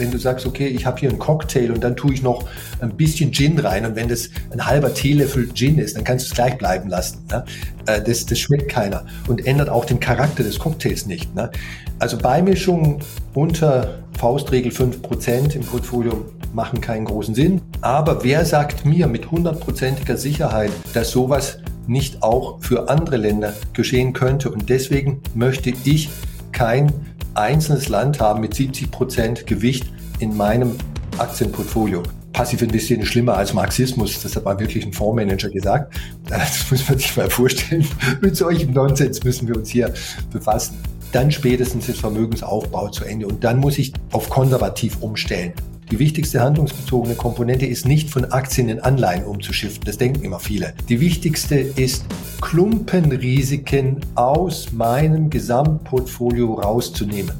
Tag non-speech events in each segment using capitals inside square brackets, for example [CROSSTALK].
Wenn du sagst, okay, ich habe hier einen Cocktail und dann tue ich noch ein bisschen Gin rein und wenn das ein halber Teelöffel Gin ist, dann kannst du es gleich bleiben lassen. Ne? Äh, Das, das schmeckt keiner und ändert auch den Charakter des Cocktails nicht. Ne? Also Beimischungen unter Faustregel 5% im Portfolio machen keinen großen Sinn. Aber wer sagt mir mit hundertprozentiger Sicherheit, dass sowas nicht auch für andere Länder geschehen könnte? Und deswegen möchte ich kein einzelnes Land haben mit 70% Gewicht in meinem Aktienportfolio. Passiv investieren ist schlimmer als Marxismus. Das hat mal wirklich ein Fondsmanager gesagt. Das muss man sich mal vorstellen. [LAUGHS] Mit solchem Nonsens müssen wir uns hier befassen. Dann spätestens ist Vermögensaufbau zu Ende und dann muss ich auf konservativ umstellen. Die wichtigste handlungsbezogene Komponente ist nicht von Aktien in Anleihen umzuschiften. Das denken immer viele. Die wichtigste ist, Klumpenrisiken aus meinem Gesamtportfolio rauszunehmen.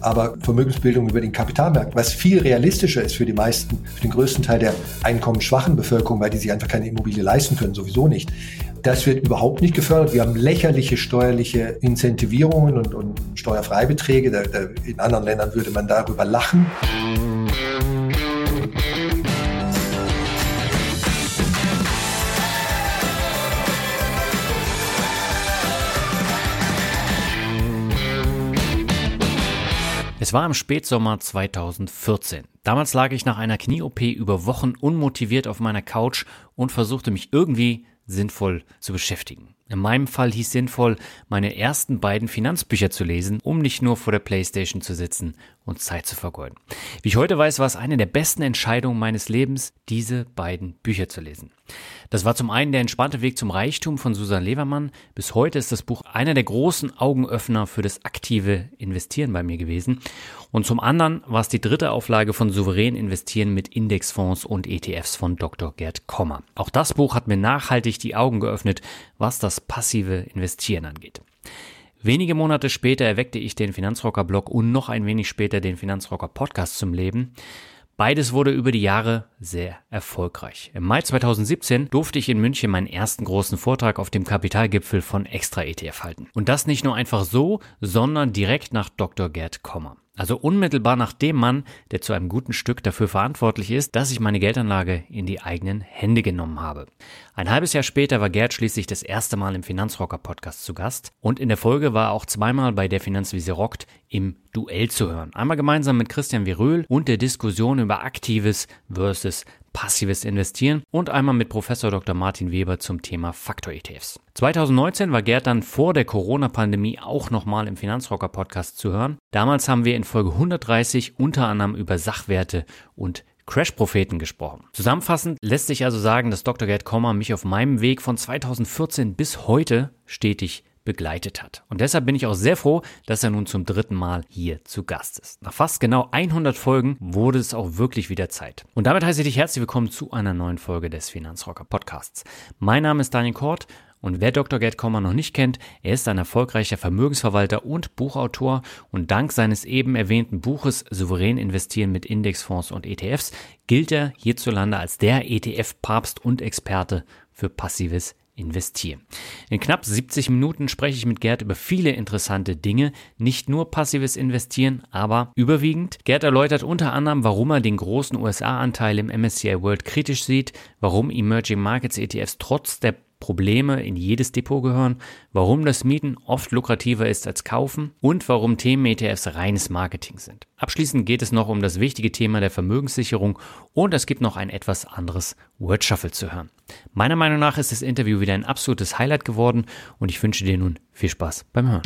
Aber Vermögensbildung über den Kapitalmarkt, was viel realistischer ist für die meisten, für den größten Teil der einkommensschwachen Bevölkerung, weil die sich einfach keine Immobilie leisten können, sowieso nicht. Das wird überhaupt nicht gefördert. Wir haben lächerliche steuerliche Incentivierungen und, und Steuerfreibeträge. Da, da, in anderen Ländern würde man darüber lachen. Es war im Spätsommer 2014. Damals lag ich nach einer Knie-OP über Wochen unmotiviert auf meiner Couch und versuchte mich irgendwie sinnvoll zu beschäftigen. In meinem Fall hieß sinnvoll, meine ersten beiden Finanzbücher zu lesen, um nicht nur vor der Playstation zu sitzen und Zeit zu vergeuden. Wie ich heute weiß, war es eine der besten Entscheidungen meines Lebens, diese beiden Bücher zu lesen. Das war zum einen der entspannte Weg zum Reichtum von Susan Levermann. Bis heute ist das Buch einer der großen Augenöffner für das aktive Investieren bei mir gewesen. Und zum anderen war es die dritte Auflage von Souverän investieren mit Indexfonds und ETFs von Dr. Gerd Kommer. Auch das Buch hat mir nachhaltig die Augen geöffnet, was das passive Investieren angeht. Wenige Monate später erweckte ich den Finanzrocker Blog und noch ein wenig später den Finanzrocker Podcast zum Leben. Beides wurde über die Jahre sehr erfolgreich. Im Mai 2017 durfte ich in München meinen ersten großen Vortrag auf dem Kapitalgipfel von Extra ETF halten. Und das nicht nur einfach so, sondern direkt nach Dr. Gerd Kommer. Also unmittelbar nach dem Mann, der zu einem guten Stück dafür verantwortlich ist, dass ich meine Geldanlage in die eigenen Hände genommen habe. Ein halbes Jahr später war Gerd schließlich das erste Mal im Finanzrocker Podcast zu Gast und in der Folge war er auch zweimal bei der Finanzwiese rockt im Duell zu hören. Einmal gemeinsam mit Christian Viröhl und der Diskussion über aktives versus passives Investieren und einmal mit Professor Dr. Martin Weber zum Thema Faktor-ETFs. 2019 war Gerd dann vor der Corona-Pandemie auch nochmal im Finanzrocker Podcast zu hören. Damals haben wir in Folge 130 unter anderem über Sachwerte und Crash-Propheten gesprochen. Zusammenfassend lässt sich also sagen, dass Dr. Gerd Kommer mich auf meinem Weg von 2014 bis heute stetig begleitet hat. Und deshalb bin ich auch sehr froh, dass er nun zum dritten Mal hier zu Gast ist. Nach fast genau 100 Folgen wurde es auch wirklich wieder Zeit. Und damit heiße ich dich herzlich willkommen zu einer neuen Folge des Finanzrocker Podcasts. Mein Name ist Daniel Kort und wer Dr. Gerd Kommer noch nicht kennt, er ist ein erfolgreicher Vermögensverwalter und Buchautor und dank seines eben erwähnten Buches Souverän investieren mit Indexfonds und ETFs gilt er hierzulande als der ETF-Papst und Experte für passives investieren. In knapp 70 Minuten spreche ich mit Gerd über viele interessante Dinge, nicht nur passives Investieren, aber überwiegend. Gerd erläutert unter anderem, warum er den großen USA-Anteil im MSCI World kritisch sieht, warum Emerging Markets ETFs trotz der Probleme in jedes Depot gehören, warum das Mieten oft lukrativer ist als Kaufen und warum Themen-ETFs reines Marketing sind. Abschließend geht es noch um das wichtige Thema der Vermögenssicherung und es gibt noch ein etwas anderes Word Shuffle zu hören. Meiner Meinung nach ist das Interview wieder ein absolutes Highlight geworden und ich wünsche dir nun viel Spaß beim Hören.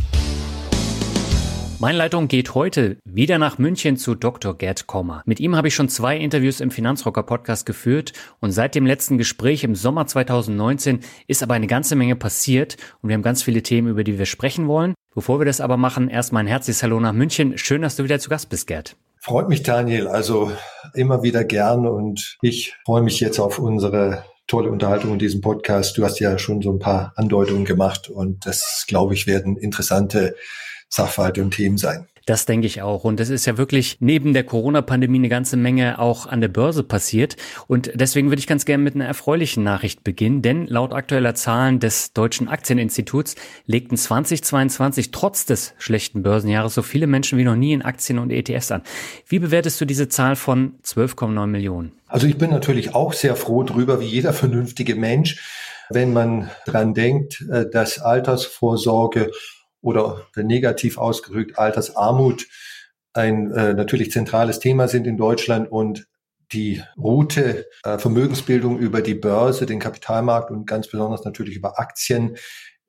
Meine Leitung geht heute wieder nach München zu Dr. Gerd Kommer. Mit ihm habe ich schon zwei Interviews im Finanzrocker Podcast geführt und seit dem letzten Gespräch im Sommer 2019 ist aber eine ganze Menge passiert und wir haben ganz viele Themen, über die wir sprechen wollen. Bevor wir das aber machen, erstmal ein herzliches Hallo nach München. Schön, dass du wieder zu Gast bist, Gerd. Freut mich, Daniel. Also immer wieder gern und ich freue mich jetzt auf unsere tolle Unterhaltung in diesem Podcast. Du hast ja schon so ein paar Andeutungen gemacht und das, glaube ich, werden interessante Sachverhalte und Themen sein. Das denke ich auch. Und es ist ja wirklich neben der Corona-Pandemie eine ganze Menge auch an der Börse passiert. Und deswegen würde ich ganz gerne mit einer erfreulichen Nachricht beginnen. Denn laut aktueller Zahlen des Deutschen Aktieninstituts legten 2022 trotz des schlechten Börsenjahres so viele Menschen wie noch nie in Aktien und ETFs an. Wie bewertest du diese Zahl von 12,9 Millionen? Also ich bin natürlich auch sehr froh drüber, wie jeder vernünftige Mensch, wenn man dran denkt, äh, dass Altersvorsorge oder negativ ausgedrückt Altersarmut ein äh, natürlich zentrales Thema sind in Deutschland und die Route äh, Vermögensbildung über die Börse, den Kapitalmarkt und ganz besonders natürlich über Aktien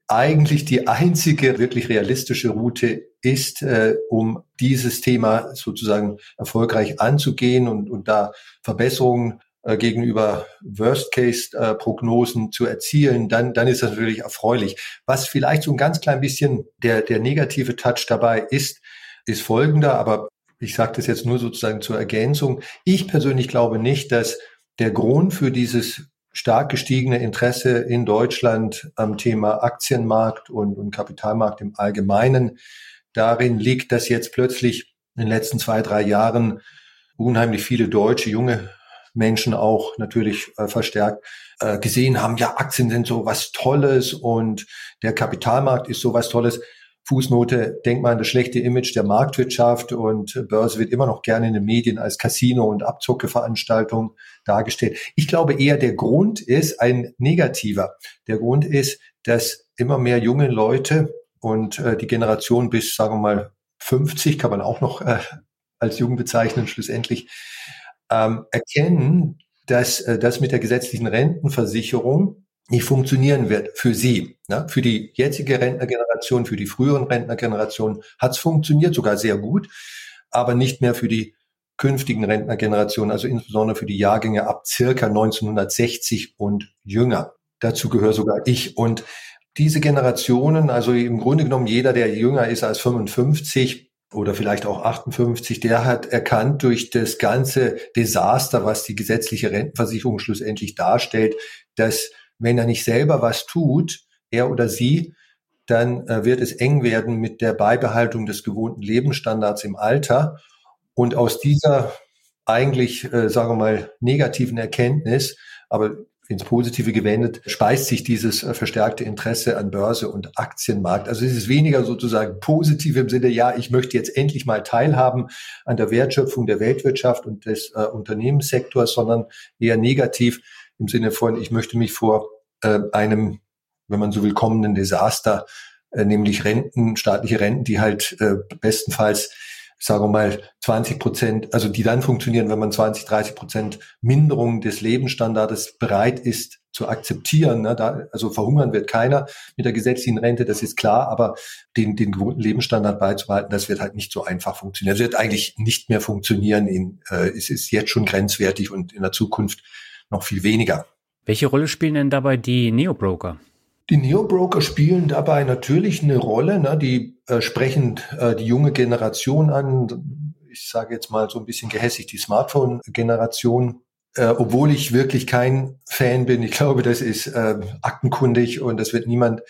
eigentlich die einzige wirklich realistische Route ist, äh, um dieses Thema sozusagen erfolgreich anzugehen und, und da Verbesserungen äh, gegenüber Worst-Case-Prognosen zu erzielen, dann, dann ist das natürlich erfreulich. Was vielleicht so ein ganz klein bisschen der, der negative Touch dabei ist, ist folgender, aber ich sage das jetzt nur sozusagen zur Ergänzung. Ich persönlich glaube nicht, dass der Grund für dieses stark gestiegene Interesse in Deutschland am Thema Aktienmarkt und, und Kapitalmarkt im Allgemeinen darin liegt, dass jetzt plötzlich in den letzten zwei, drei Jahren unheimlich viele deutsche junge Menschen auch natürlich äh, verstärkt äh, gesehen haben, ja, Aktien sind so was Tolles und der Kapitalmarkt ist so was Tolles. Fußnote, denkt mal an das schlechte Image der Marktwirtschaft und Börse wird immer noch gerne in den Medien als Casino und Abzuckeveranstaltung dargestellt. Ich glaube eher, der Grund ist ein negativer. Der Grund ist, dass immer mehr junge Leute und äh, die Generation bis, sagen wir mal, 50 kann man auch noch äh, als jung bezeichnen, schlussendlich, ähm, erkennen, dass äh, das mit der gesetzlichen Rentenversicherung nicht funktionieren wird für sie. Ne? Für die jetzige Rentnergeneration, für die früheren Rentnergenerationen hat es funktioniert, sogar sehr gut, aber nicht mehr für die künftigen Rentnergenerationen, also insbesondere für die Jahrgänge ab circa 1960 und jünger. Dazu gehöre sogar ich. Und diese Generationen, also im Grunde genommen jeder, der jünger ist als 55, oder vielleicht auch 58, der hat erkannt durch das ganze Desaster, was die gesetzliche Rentenversicherung schlussendlich darstellt, dass wenn er nicht selber was tut, er oder sie, dann äh, wird es eng werden mit der Beibehaltung des gewohnten Lebensstandards im Alter. Und aus dieser eigentlich, äh, sagen wir mal, negativen Erkenntnis, aber ins Positive gewendet, speist sich dieses äh, verstärkte Interesse an Börse und Aktienmarkt. Also es ist weniger sozusagen positiv im Sinne, ja, ich möchte jetzt endlich mal teilhaben an der Wertschöpfung der Weltwirtschaft und des äh, Unternehmenssektors, sondern eher negativ im Sinne von, ich möchte mich vor äh, einem, wenn man so will, kommenden Desaster, äh, nämlich Renten, staatliche Renten, die halt äh, bestenfalls sagen wir mal 20 Prozent, also die dann funktionieren, wenn man 20, 30 Prozent Minderung des Lebensstandards bereit ist zu akzeptieren. Ne? Da, also verhungern wird keiner mit der gesetzlichen Rente, das ist klar, aber den, den gewohnten Lebensstandard beizubehalten, das wird halt nicht so einfach funktionieren. Das wird eigentlich nicht mehr funktionieren. In, äh, es ist jetzt schon grenzwertig und in der Zukunft noch viel weniger. Welche Rolle spielen denn dabei die Neobroker? Die Neobroker spielen dabei natürlich eine Rolle. Ne? Die äh, sprechen äh, die junge Generation an. Ich sage jetzt mal so ein bisschen gehässig die Smartphone-Generation. Äh, obwohl ich wirklich kein Fan bin. Ich glaube, das ist äh, aktenkundig und das wird niemand,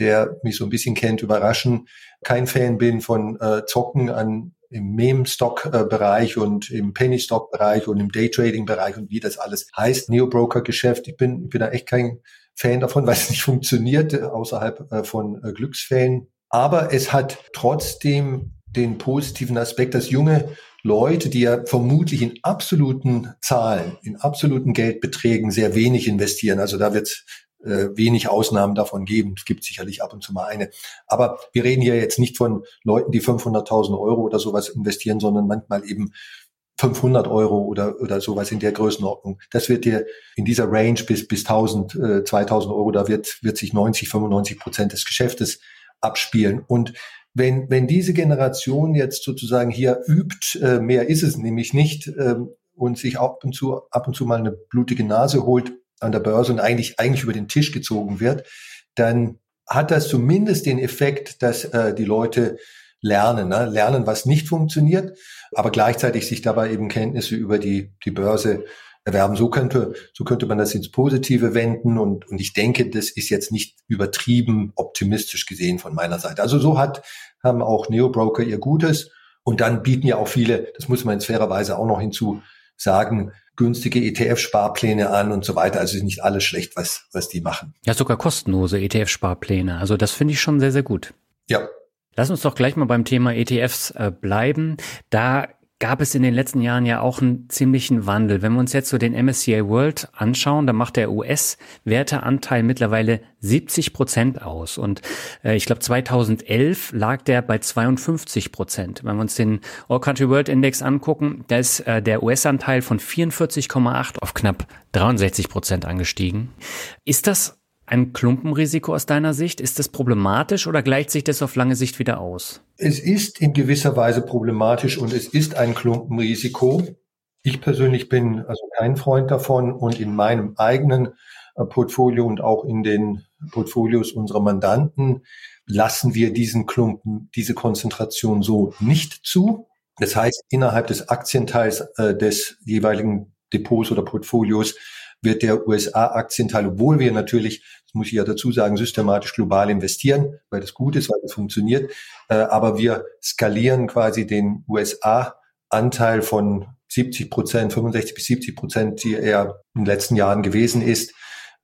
der mich so ein bisschen kennt, überraschen. Kein Fan bin von äh, Zocken an im Meme-Stock-Bereich und im Penny-Stock-Bereich und im Daytrading-Bereich und wie das alles heißt. Neo-Broker-Geschäft. Ich bin, ich bin da echt kein Fan davon, [LAUGHS] weil es nicht funktioniert äh, außerhalb äh, von äh, Glücksfällen. Aber es hat trotzdem den positiven Aspekt, dass junge Leute, die ja vermutlich in absoluten Zahlen, in absoluten Geldbeträgen sehr wenig investieren, also da wird äh, wenig Ausnahmen davon geben. Es gibt sicherlich ab und zu mal eine. Aber wir reden hier jetzt nicht von Leuten, die 500.000 Euro oder sowas investieren, sondern manchmal eben 500 Euro oder, oder sowas in der Größenordnung. Das wird dir in dieser Range bis, bis 1000, äh, 2000 Euro, da wird, wird sich 90, 95 Prozent des Geschäftes abspielen. Und wenn, wenn diese Generation jetzt sozusagen hier übt, äh, mehr ist es nämlich nicht, äh, und sich ab und zu, ab und zu mal eine blutige Nase holt an der Börse und eigentlich, eigentlich über den Tisch gezogen wird, dann hat das zumindest den Effekt, dass äh, die Leute lernen, ne? lernen, was nicht funktioniert, aber gleichzeitig sich dabei eben Kenntnisse über die, die Börse erwerben. So könnte, so könnte man das ins Positive wenden und, und ich denke, das ist jetzt nicht übertrieben optimistisch gesehen von meiner Seite. Also so hat, haben auch Neobroker ihr Gutes und dann bieten ja auch viele, das muss man in fairer Weise auch noch hinzu sagen, günstige ETF-Sparpläne an und so weiter. Also ist nicht alles schlecht, was, was die machen. Ja, sogar kostenlose ETF-Sparpläne. Also das finde ich schon sehr, sehr gut. Ja. Lass uns doch gleich mal beim Thema ETFs äh, bleiben. Da gab es in den letzten Jahren ja auch einen ziemlichen Wandel. Wenn wir uns jetzt so den MSCI World anschauen, dann macht der US-Werteanteil mittlerweile 70 Prozent aus. Und äh, ich glaube 2011 lag der bei 52 Prozent. Wenn wir uns den All Country World Index angucken, da ist äh, der US-Anteil von 44,8 auf knapp 63 Prozent angestiegen. Ist das ein Klumpenrisiko aus deiner Sicht? Ist das problematisch oder gleicht sich das auf lange Sicht wieder aus? Es ist in gewisser Weise problematisch und es ist ein Klumpenrisiko. Ich persönlich bin also kein Freund davon und in meinem eigenen äh, Portfolio und auch in den Portfolios unserer Mandanten lassen wir diesen Klumpen, diese Konzentration so nicht zu. Das heißt, innerhalb des Aktienteils äh, des jeweiligen Depots oder Portfolios wird der USA-Aktienteil, obwohl wir natürlich, das muss ich ja dazu sagen, systematisch global investieren, weil das gut ist, weil das funktioniert, äh, aber wir skalieren quasi den USA-Anteil von 70 Prozent, 65 bis 70 Prozent, die er in den letzten Jahren gewesen ist,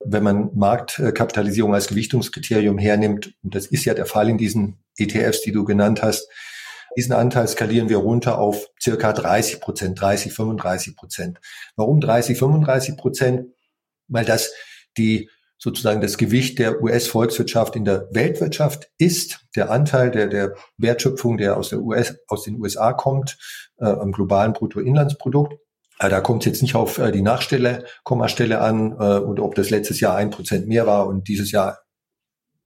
wenn man Marktkapitalisierung als Gewichtungskriterium hernimmt, und das ist ja der Fall in diesen ETFs, die du genannt hast, diesen Anteil skalieren wir runter auf circa 30 Prozent, 30, 35 Prozent. Warum 30, 35 Prozent? Weil das die sozusagen das Gewicht der US-Volkswirtschaft in der Weltwirtschaft ist, der Anteil der, der Wertschöpfung, der aus, der US, aus den USA kommt, äh, am globalen Bruttoinlandsprodukt. Äh, da kommt es jetzt nicht auf äh, die Nachstelle, Kommastelle an äh, und ob das letztes Jahr ein Prozent mehr war und dieses Jahr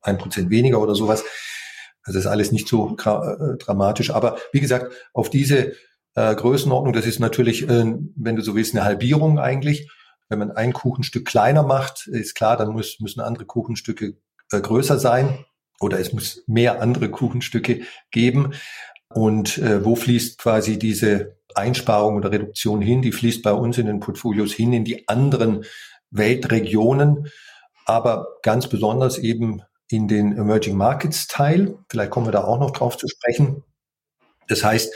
ein Prozent weniger oder sowas. Also das ist alles nicht so äh, dramatisch. Aber wie gesagt, auf diese äh, Größenordnung, das ist natürlich, äh, wenn du so willst, eine Halbierung eigentlich. Wenn man ein Kuchenstück kleiner macht, ist klar, dann muss, müssen andere Kuchenstücke äh, größer sein oder es muss mehr andere Kuchenstücke geben. Und äh, wo fließt quasi diese Einsparung oder Reduktion hin? Die fließt bei uns in den Portfolios hin in die anderen Weltregionen, aber ganz besonders eben in den Emerging Markets Teil. Vielleicht kommen wir da auch noch drauf zu sprechen. Das heißt,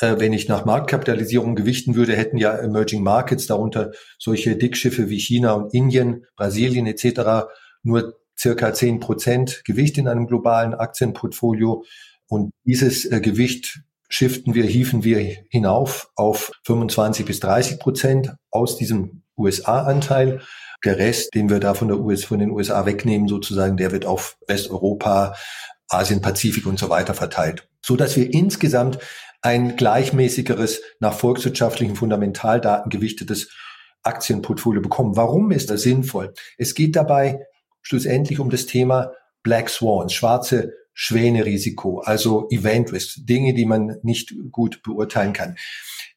äh, wenn ich nach Marktkapitalisierung gewichten würde, hätten ja Emerging Markets, darunter solche Dickschiffe wie China und Indien, Brasilien etc., nur circa zehn Prozent Gewicht in einem globalen Aktienportfolio. Und dieses äh, Gewicht shiften wir, hieven wir hinauf auf 25 bis 30 Prozent aus diesem USA-Anteil. Der Rest, den wir da von der US, von den USA wegnehmen sozusagen, der wird auf Westeuropa, Asien, Pazifik und so weiter verteilt. So dass wir insgesamt ein gleichmäßigeres, nach volkswirtschaftlichen Fundamentaldaten gewichtetes Aktienportfolio bekommen. Warum ist das sinnvoll? Es geht dabei schlussendlich um das Thema Black Swans, schwarze Schwäne-Risiko, also Event Risk, Dinge, die man nicht gut beurteilen kann.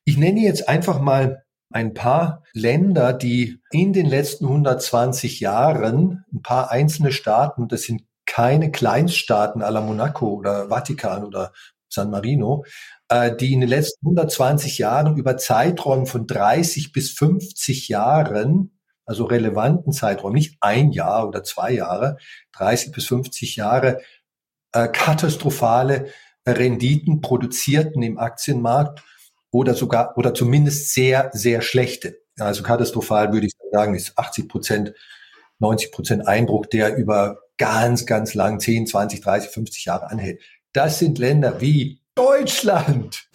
Ich nenne jetzt einfach mal ein paar Länder, die in den letzten 120 Jahren, ein paar einzelne Staaten, das sind keine Kleinststaaten à la Monaco oder Vatikan oder San Marino, die in den letzten 120 Jahren über Zeiträumen von 30 bis 50 Jahren, also relevanten Zeiträumen, nicht ein Jahr oder zwei Jahre, 30 bis 50 Jahre, äh, katastrophale Renditen produzierten im Aktienmarkt oder sogar oder zumindest sehr, sehr schlechte. Also katastrophal würde ich sagen, ist 80 Prozent, 90 Prozent Einbruch, der über ganz, ganz lang, 10, 20, 30, 50 Jahre anhält. Das sind Länder wie Deutschland.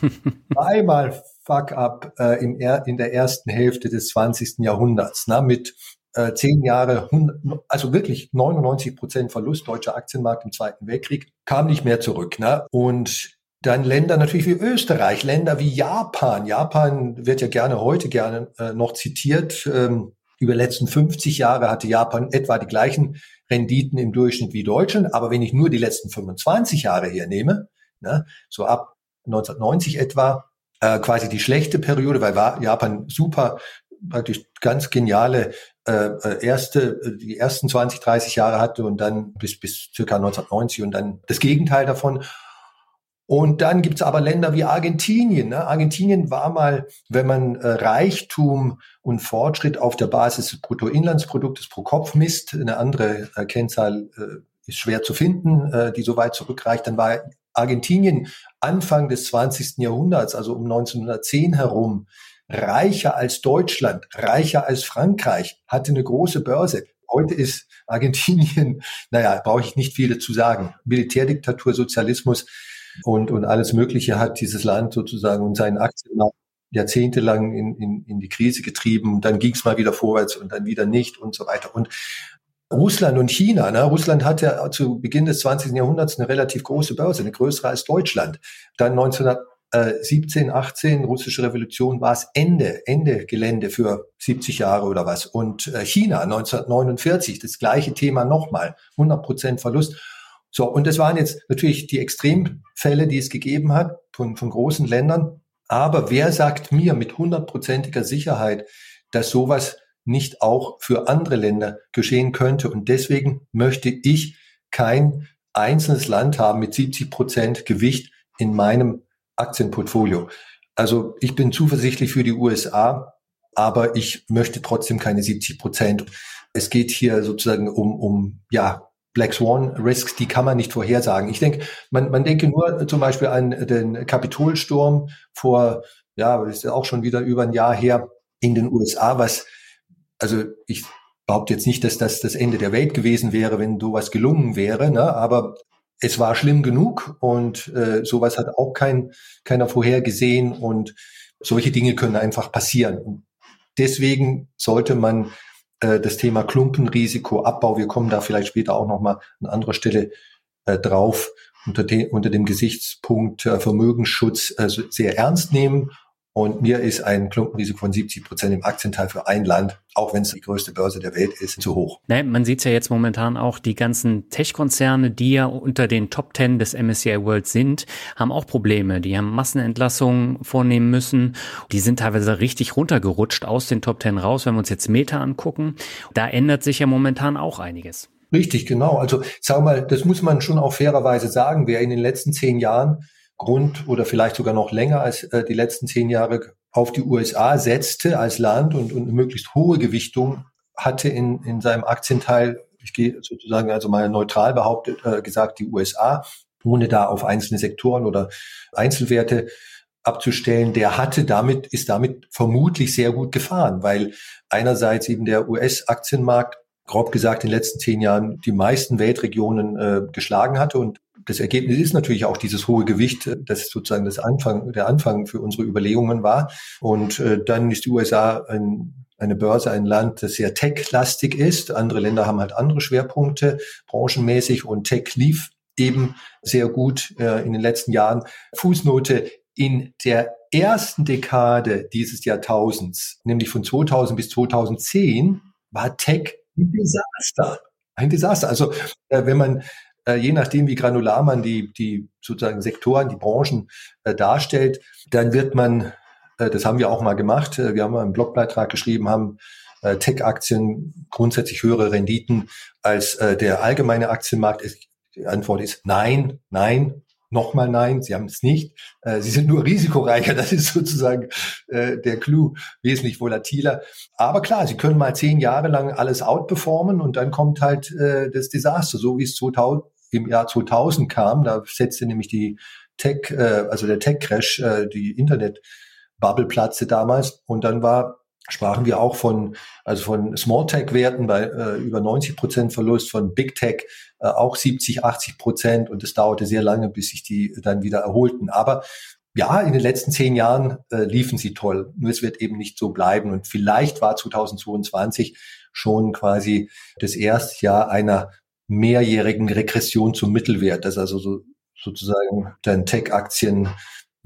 [LAUGHS] Einmal Fuck up äh, im er, in der ersten Hälfte des 20. Jahrhunderts, na, mit äh, zehn Jahre, 100, also wirklich 99 Prozent Verlust deutscher Aktienmarkt im Zweiten Weltkrieg, kam nicht mehr zurück. Ne? Und dann Länder natürlich wie Österreich, Länder wie Japan. Japan wird ja gerne heute gerne äh, noch zitiert. Ähm, Über die letzten 50 Jahre hatte Japan etwa die gleichen Renditen im Durchschnitt wie Deutschland. Aber wenn ich nur die letzten 25 Jahre hernehme, ne, so ab 1990 etwa, äh, quasi die schlechte Periode, weil Japan super praktisch ganz geniale äh, äh erste, äh, die ersten 20, 30 Jahre hatte und dann bis, bis circa 1990 und dann das Gegenteil davon. Und dann gibt's aber Länder wie Argentinien. Ne? Argentinien war mal, wenn man äh, Reichtum und Fortschritt auf der Basis des Bruttoinlandsproduktes pro Kopf misst, eine andere äh, Kennzahl äh, ist schwer zu finden, äh, die so weit zurückreicht, dann war Argentinien Anfang des 20. Jahrhunderts, also um 1910 herum, reicher als Deutschland, reicher als Frankreich, hatte eine große Börse. Heute ist Argentinien, [LAUGHS] naja, brauche ich nicht viel dazu sagen. Militärdiktatur, Sozialismus und, und alles Mögliche hat dieses Land sozusagen und seinen Aktienmarkt jahrzehntelang in, in, in die Krise getrieben. Dann ging es mal wieder vorwärts und dann wieder nicht und so weiter. Und Russland und China. Ne? Russland hatte zu Beginn des 20. Jahrhunderts eine relativ große Börse, eine größere als Deutschland. Dann 1917, 18, russische Revolution, war es Ende, Ende Gelände für 70 Jahre oder was. Und äh, China 1949, das gleiche Thema nochmal, 100 Prozent Verlust. So, und das waren jetzt natürlich die Extremfälle, die es gegeben hat von, von großen Ländern. Aber wer sagt mir mit hundertprozentiger Sicherheit, dass sowas nicht auch für andere Länder geschehen könnte? Und deswegen möchte ich kein einzelnes Land haben mit 70 Prozent Gewicht in meinem Aktienportfolio. Also ich bin zuversichtlich für die USA, aber ich möchte trotzdem keine 70 Prozent. Es geht hier sozusagen um, um ja, Black Swan Risks, die kann man nicht vorhersagen. Ich denke, man, man denke nur zum Beispiel an den Kapitolsturm vor, ja, das ist ja auch schon wieder über ein Jahr her in den USA, was, also ich behaupte jetzt nicht, dass das das Ende der Welt gewesen wäre, wenn sowas gelungen wäre, ne? aber es war schlimm genug und äh, sowas hat auch kein, keiner vorhergesehen und solche Dinge können einfach passieren. Und deswegen sollte man äh, das Thema Klumpenrisikoabbau. Wir kommen da vielleicht später auch nochmal an anderer Stelle äh, drauf unter, de, unter dem Gesichtspunkt äh, Vermögensschutz äh, sehr ernst nehmen und mir ist ein Klumpenrisiko von 70 Prozent im Aktienteil für ein Land, auch wenn es die größte Börse der Welt ist, zu hoch. Nee, man sieht ja jetzt momentan auch, die ganzen Tech-Konzerne, die ja unter den Top 10 des MSCI World sind, haben auch Probleme. Die haben Massenentlassungen vornehmen müssen. Die sind teilweise richtig runtergerutscht aus den Top 10 raus, wenn wir uns jetzt Meta angucken. Da ändert sich ja momentan auch einiges. Richtig, genau. Also sag mal, das muss man schon auch fairerweise sagen. Wer in den letzten zehn Jahren Grund oder vielleicht sogar noch länger als äh, die letzten zehn Jahre auf die USA setzte als Land und, und eine möglichst hohe Gewichtung hatte in, in seinem Aktienteil, ich gehe sozusagen also mal neutral behauptet, äh, gesagt, die USA, ohne da auf einzelne Sektoren oder Einzelwerte abzustellen, der hatte damit, ist damit vermutlich sehr gut gefahren, weil einerseits eben der US-Aktienmarkt grob gesagt in den letzten zehn Jahren die meisten Weltregionen äh, geschlagen hatte und das Ergebnis ist natürlich auch dieses hohe Gewicht, das sozusagen das Anfang, der Anfang für unsere Überlegungen war. Und äh, dann ist die USA ein, eine Börse, ein Land, das sehr tech-lastig ist. Andere Länder haben halt andere Schwerpunkte, branchenmäßig und Tech lief eben sehr gut äh, in den letzten Jahren. Fußnote, in der ersten Dekade dieses Jahrtausends, nämlich von 2000 bis 2010, war Tech ein Desaster. Ein Desaster. Also äh, wenn man äh, je nachdem, wie granular man die, die sozusagen Sektoren, die Branchen äh, darstellt, dann wird man, äh, das haben wir auch mal gemacht, äh, wir haben mal einen Blogbeitrag geschrieben, haben äh, Tech-Aktien grundsätzlich höhere Renditen als äh, der allgemeine Aktienmarkt. Die Antwort ist nein, nein, nochmal nein, sie haben es nicht. Äh, sie sind nur risikoreicher, [LAUGHS] das ist sozusagen äh, der Clou, wesentlich volatiler. Aber klar, sie können mal zehn Jahre lang alles outperformen und dann kommt halt äh, das Desaster, so wie es 2000, im Jahr 2000 kam. Da setzte nämlich die Tech, äh, also der Tech-Crash, äh, die Internet-Bubble platzte damals. Und dann war sprachen wir auch von, also von Small Tech Werten bei äh, über 90 Prozent Verlust, von Big Tech äh, auch 70, 80 Prozent und es dauerte sehr lange, bis sich die dann wieder erholten. Aber ja, in den letzten zehn Jahren äh, liefen sie toll. Nur es wird eben nicht so bleiben. Und vielleicht war 2022 schon quasi das erste Jahr einer mehrjährigen Regression zum Mittelwert, dass also so, sozusagen dann Tech-Aktien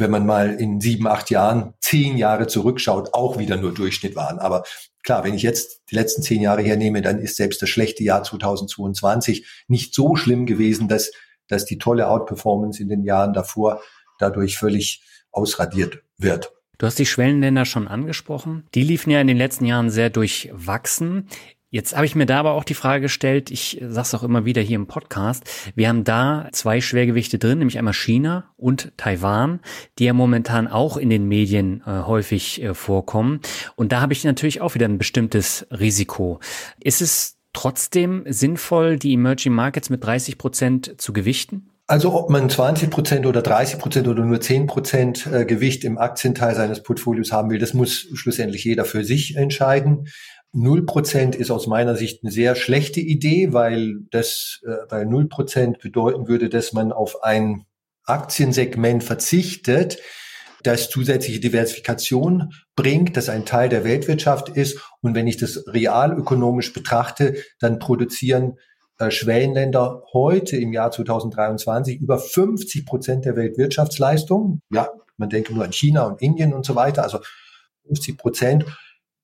wenn man mal in sieben, acht Jahren, zehn Jahre zurückschaut, auch wieder nur Durchschnitt waren. Aber klar, wenn ich jetzt die letzten zehn Jahre hernehme, dann ist selbst das schlechte Jahr 2022 nicht so schlimm gewesen, dass, dass die tolle Outperformance in den Jahren davor dadurch völlig ausradiert wird. Du hast die Schwellenländer schon angesprochen. Die liefen ja in den letzten Jahren sehr durchwachsen. Jetzt habe ich mir da aber auch die Frage gestellt, ich sage es auch immer wieder hier im Podcast, wir haben da zwei Schwergewichte drin, nämlich einmal China und Taiwan, die ja momentan auch in den Medien äh, häufig äh, vorkommen. Und da habe ich natürlich auch wieder ein bestimmtes Risiko. Ist es trotzdem sinnvoll, die Emerging Markets mit 30 Prozent zu gewichten? Also ob man 20 Prozent oder 30 Prozent oder nur 10 Prozent äh, Gewicht im Aktienteil seines Portfolios haben will, das muss schlussendlich jeder für sich entscheiden. Null Prozent ist aus meiner Sicht eine sehr schlechte Idee, weil das äh, bei Null Prozent bedeuten würde, dass man auf ein Aktiensegment verzichtet, das zusätzliche Diversifikation bringt, das ein Teil der Weltwirtschaft ist. Und wenn ich das realökonomisch betrachte, dann produzieren äh, Schwellenländer heute im Jahr 2023 über 50 Prozent der Weltwirtschaftsleistung. Ja, man denke nur an China und Indien und so weiter, also 50 Prozent.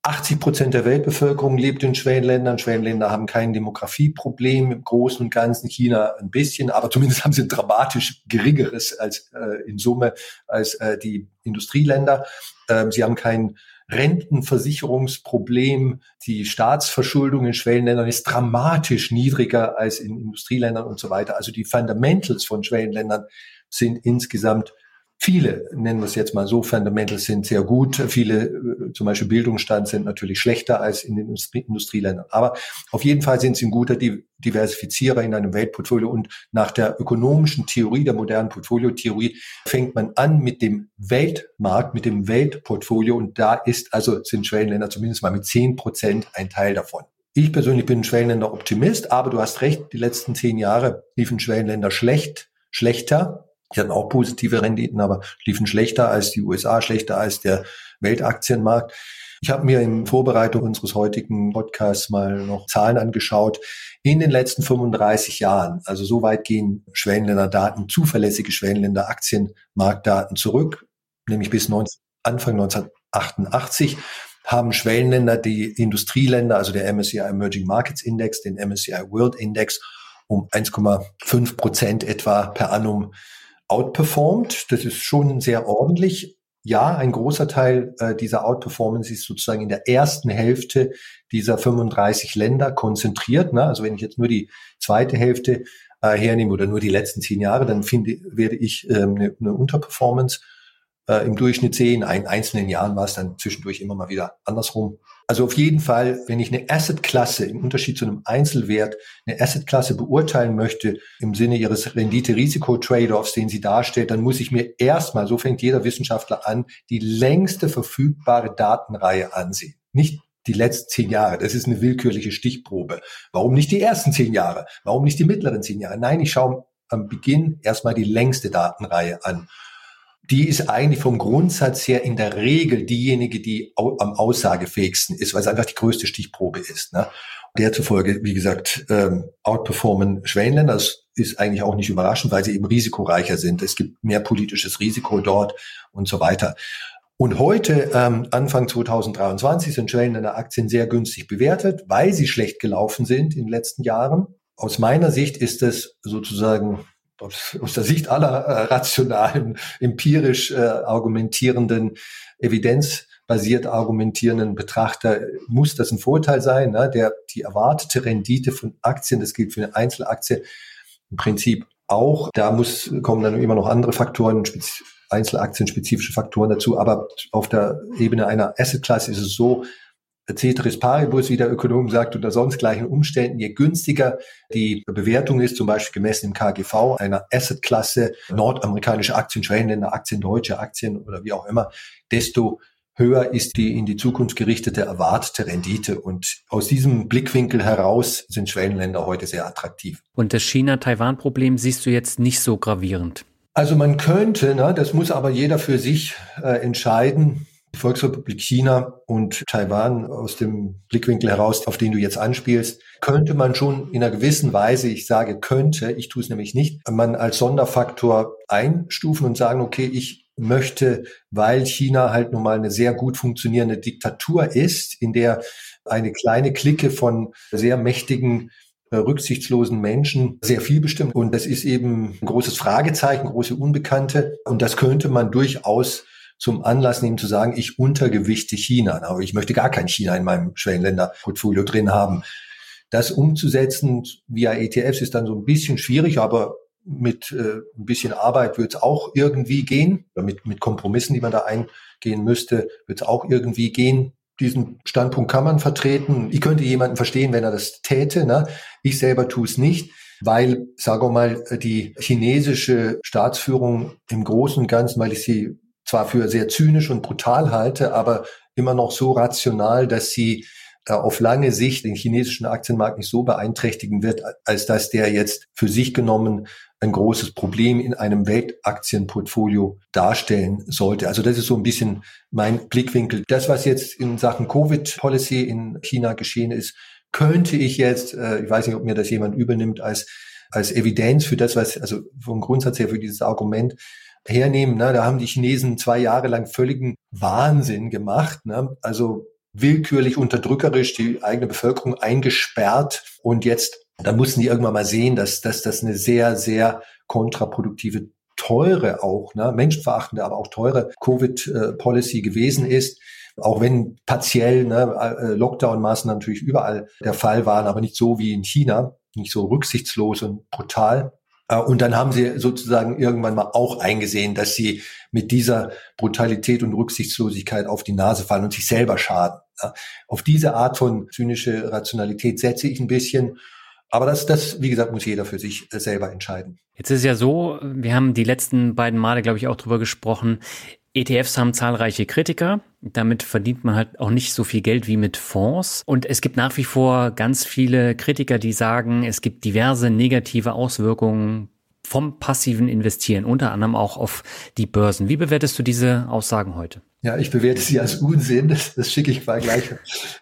80 Prozent der Weltbevölkerung lebt in Schwellenländern. Schwellenländer haben kein Demografieproblem im Großen und Ganzen. China ein bisschen, aber zumindest haben sie ein dramatisch geringeres als äh, in Summe als äh, die Industrieländer. Ähm, sie haben kein Rentenversicherungsproblem. Die Staatsverschuldung in Schwellenländern ist dramatisch niedriger als in Industrieländern und so weiter. Also die Fundamentals von Schwellenländern sind insgesamt Viele, nennen wir es jetzt mal so, Fundamentals sind sehr gut. Viele, äh, zum Beispiel Bildungsstand, sind natürlich schlechter als in den Industrie Industrieländern. Aber auf jeden Fall sind sie ein guter Diversifizierer in einem Weltportfolio. Und nach der ökonomischen Theorie, der modernen Portfoliotheorie, fängt man an mit dem Weltmarkt, mit dem Weltportfolio. Und da ist also, sind Schwellenländer zumindest mal mit zehn Prozent ein Teil davon. Ich persönlich bin ein Schwellenländer Optimist, aber du hast recht, die letzten zehn Jahre liefen Schwellenländer schlecht, schlechter die hatten auch positive Renditen, aber liefen schlechter als die USA, schlechter als der Weltaktienmarkt. Ich habe mir in Vorbereitung unseres heutigen Podcasts mal noch Zahlen angeschaut. In den letzten 35 Jahren, also so weit gehen Schwellenländer-Daten, zuverlässige Schwellenländer-Aktienmarktdaten zurück, nämlich bis 19, Anfang 1988 haben Schwellenländer die Industrieländer, also der MSCI Emerging Markets Index, den MSCI World Index, um 1,5 Prozent etwa per annum outperformed. Das ist schon sehr ordentlich. Ja, ein großer Teil äh, dieser Outperformance ist sozusagen in der ersten Hälfte dieser 35 Länder konzentriert. Ne? Also wenn ich jetzt nur die zweite Hälfte äh, hernehme oder nur die letzten zehn Jahre, dann finde, werde ich ähm, eine, eine Unterperformance äh, im Durchschnitt sehen. In einzelnen Jahren war es dann zwischendurch immer mal wieder andersrum. Also auf jeden Fall, wenn ich eine Assetklasse im Unterschied zu einem Einzelwert, eine Assetklasse beurteilen möchte im Sinne ihres Rendite-Risiko-Trade-offs, den sie darstellt, dann muss ich mir erstmal, so fängt jeder Wissenschaftler an, die längste verfügbare Datenreihe ansehen. Nicht die letzten zehn Jahre. Das ist eine willkürliche Stichprobe. Warum nicht die ersten zehn Jahre? Warum nicht die mittleren zehn Jahre? Nein, ich schaue am Beginn erstmal die längste Datenreihe an die ist eigentlich vom Grundsatz her in der Regel diejenige, die am aussagefähigsten ist, weil es einfach die größte Stichprobe ist. Ne? Der zufolge, wie gesagt, ähm, outperformen Schwellenländer. Das ist eigentlich auch nicht überraschend, weil sie eben risikoreicher sind. Es gibt mehr politisches Risiko dort und so weiter. Und heute, ähm, Anfang 2023, sind Schwellenländer Aktien sehr günstig bewertet, weil sie schlecht gelaufen sind in den letzten Jahren. Aus meiner Sicht ist es sozusagen aus der Sicht aller äh, rationalen, empirisch äh, argumentierenden, evidenzbasiert argumentierenden Betrachter muss das ein Vorteil sein. Ne? Der, die erwartete Rendite von Aktien, das gilt für eine Einzelaktie im Prinzip auch. Da muss, kommen dann immer noch andere Faktoren, Einzelaktien, spezifische Faktoren dazu. Aber auf der Ebene einer Asset Class ist es so, Ceteris Paribus, wie der Ökonom sagt, unter sonst gleichen Umständen, je günstiger die Bewertung ist, zum Beispiel gemessen im KGV einer Assetklasse, nordamerikanische Aktien, Schwellenländer Aktien, deutsche Aktien oder wie auch immer, desto höher ist die in die Zukunft gerichtete erwartete Rendite. Und aus diesem Blickwinkel heraus sind Schwellenländer heute sehr attraktiv. Und das China-Taiwan-Problem siehst du jetzt nicht so gravierend? Also man könnte, ne, das muss aber jeder für sich äh, entscheiden, Volksrepublik China und Taiwan aus dem Blickwinkel heraus, auf den du jetzt anspielst, könnte man schon in einer gewissen Weise, ich sage könnte, ich tue es nämlich nicht, man als Sonderfaktor einstufen und sagen, okay, ich möchte, weil China halt nun mal eine sehr gut funktionierende Diktatur ist, in der eine kleine Clique von sehr mächtigen äh, rücksichtslosen Menschen sehr viel bestimmt. Und das ist eben ein großes Fragezeichen, große Unbekannte. Und das könnte man durchaus zum Anlass nehmen zu sagen, ich untergewichte China. Aber ich möchte gar kein China in meinem Schwellenländerportfolio drin haben. Das umzusetzen via ETFs ist dann so ein bisschen schwierig, aber mit äh, ein bisschen Arbeit wird es auch irgendwie gehen. Oder mit, mit Kompromissen, die man da eingehen müsste, wird es auch irgendwie gehen. Diesen Standpunkt kann man vertreten. Ich könnte jemanden verstehen, wenn er das täte. Ne? Ich selber tue es nicht, weil, sagen wir mal, die chinesische Staatsführung im Großen und Ganzen, weil ich sie zwar für sehr zynisch und brutal halte, aber immer noch so rational, dass sie äh, auf lange Sicht den chinesischen Aktienmarkt nicht so beeinträchtigen wird, als dass der jetzt für sich genommen ein großes Problem in einem Weltaktienportfolio darstellen sollte. Also das ist so ein bisschen mein Blickwinkel. Das, was jetzt in Sachen Covid-Policy in China geschehen ist, könnte ich jetzt, äh, ich weiß nicht, ob mir das jemand übernimmt, als, als Evidenz für das, was, also vom Grundsatz her für dieses Argument hernehmen. Ne? Da haben die Chinesen zwei Jahre lang völligen Wahnsinn gemacht. Ne? Also willkürlich unterdrückerisch die eigene Bevölkerung eingesperrt und jetzt da mussten die irgendwann mal sehen, dass, dass das eine sehr, sehr kontraproduktive, teure auch, ne, menschenverachtende, aber auch teure Covid-Policy gewesen ist. Auch wenn partiell ne, äh, Lockdown-Maßnahmen natürlich überall der Fall waren, aber nicht so wie in China, nicht so rücksichtslos und brutal. Äh, und dann haben sie sozusagen irgendwann mal auch eingesehen, dass sie mit dieser Brutalität und Rücksichtslosigkeit auf die Nase fallen und sich selber schaden. Auf diese Art von zynische Rationalität setze ich ein bisschen. Aber das, das, wie gesagt, muss jeder für sich äh, selber entscheiden. Jetzt ist ja so, wir haben die letzten beiden Male, glaube ich, auch drüber gesprochen. ETFs haben zahlreiche Kritiker. Damit verdient man halt auch nicht so viel Geld wie mit Fonds. Und es gibt nach wie vor ganz viele Kritiker, die sagen, es gibt diverse negative Auswirkungen vom passiven Investieren, unter anderem auch auf die Börsen. Wie bewertest du diese Aussagen heute? Ja, ich bewerte sie als Unsinn. Das, das schicke ich mal gleich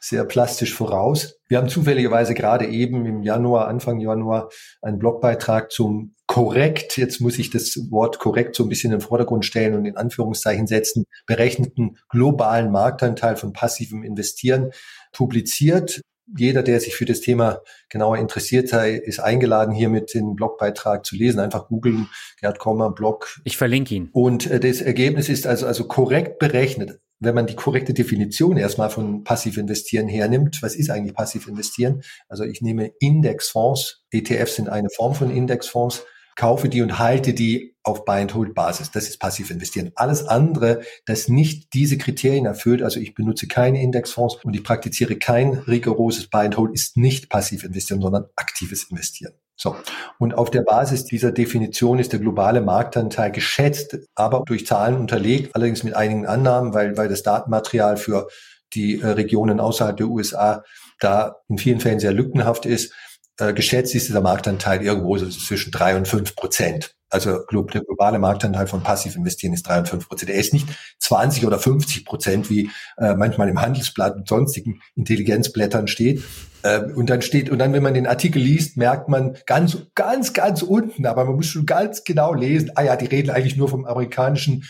sehr plastisch voraus. Wir haben zufälligerweise gerade eben im Januar, Anfang Januar, einen Blogbeitrag zum korrekt, jetzt muss ich das Wort korrekt so ein bisschen in den Vordergrund stellen und in Anführungszeichen setzen, berechneten globalen Marktanteil von passivem Investieren publiziert jeder, der sich für das Thema genauer interessiert sei, ist eingeladen, hier mit dem Blogbeitrag zu lesen. Einfach googeln, Gerd Kommer, Blog. Ich verlinke ihn. Und äh, das Ergebnis ist also, also korrekt berechnet. Wenn man die korrekte Definition erstmal von passiv investieren hernimmt, was ist eigentlich passiv investieren? Also ich nehme Indexfonds, ETFs sind eine Form von Indexfonds, kaufe die und halte die auf Buy-and-Hold-Basis. Das ist passiv investieren. Alles andere, das nicht diese Kriterien erfüllt, also ich benutze keine Indexfonds und ich praktiziere kein rigoroses Buy-and-Hold, ist nicht passiv investieren, sondern aktives Investieren. So. Und auf der Basis dieser Definition ist der globale Marktanteil geschätzt, aber durch Zahlen unterlegt, allerdings mit einigen Annahmen, weil, weil das Datenmaterial für die äh, Regionen außerhalb der USA da in vielen Fällen sehr lückenhaft ist. Äh, geschätzt ist dieser Marktanteil irgendwo so zwischen drei und fünf Prozent. Also der globale Marktanteil von passiv investieren ist drei und fünf Prozent. Er ist nicht 20 oder 50 Prozent, wie äh, manchmal im Handelsblatt und sonstigen Intelligenzblättern steht. Äh, und dann steht, und dann, wenn man den Artikel liest, merkt man ganz, ganz, ganz unten, aber man muss schon ganz genau lesen, ah ja, die reden eigentlich nur vom amerikanischen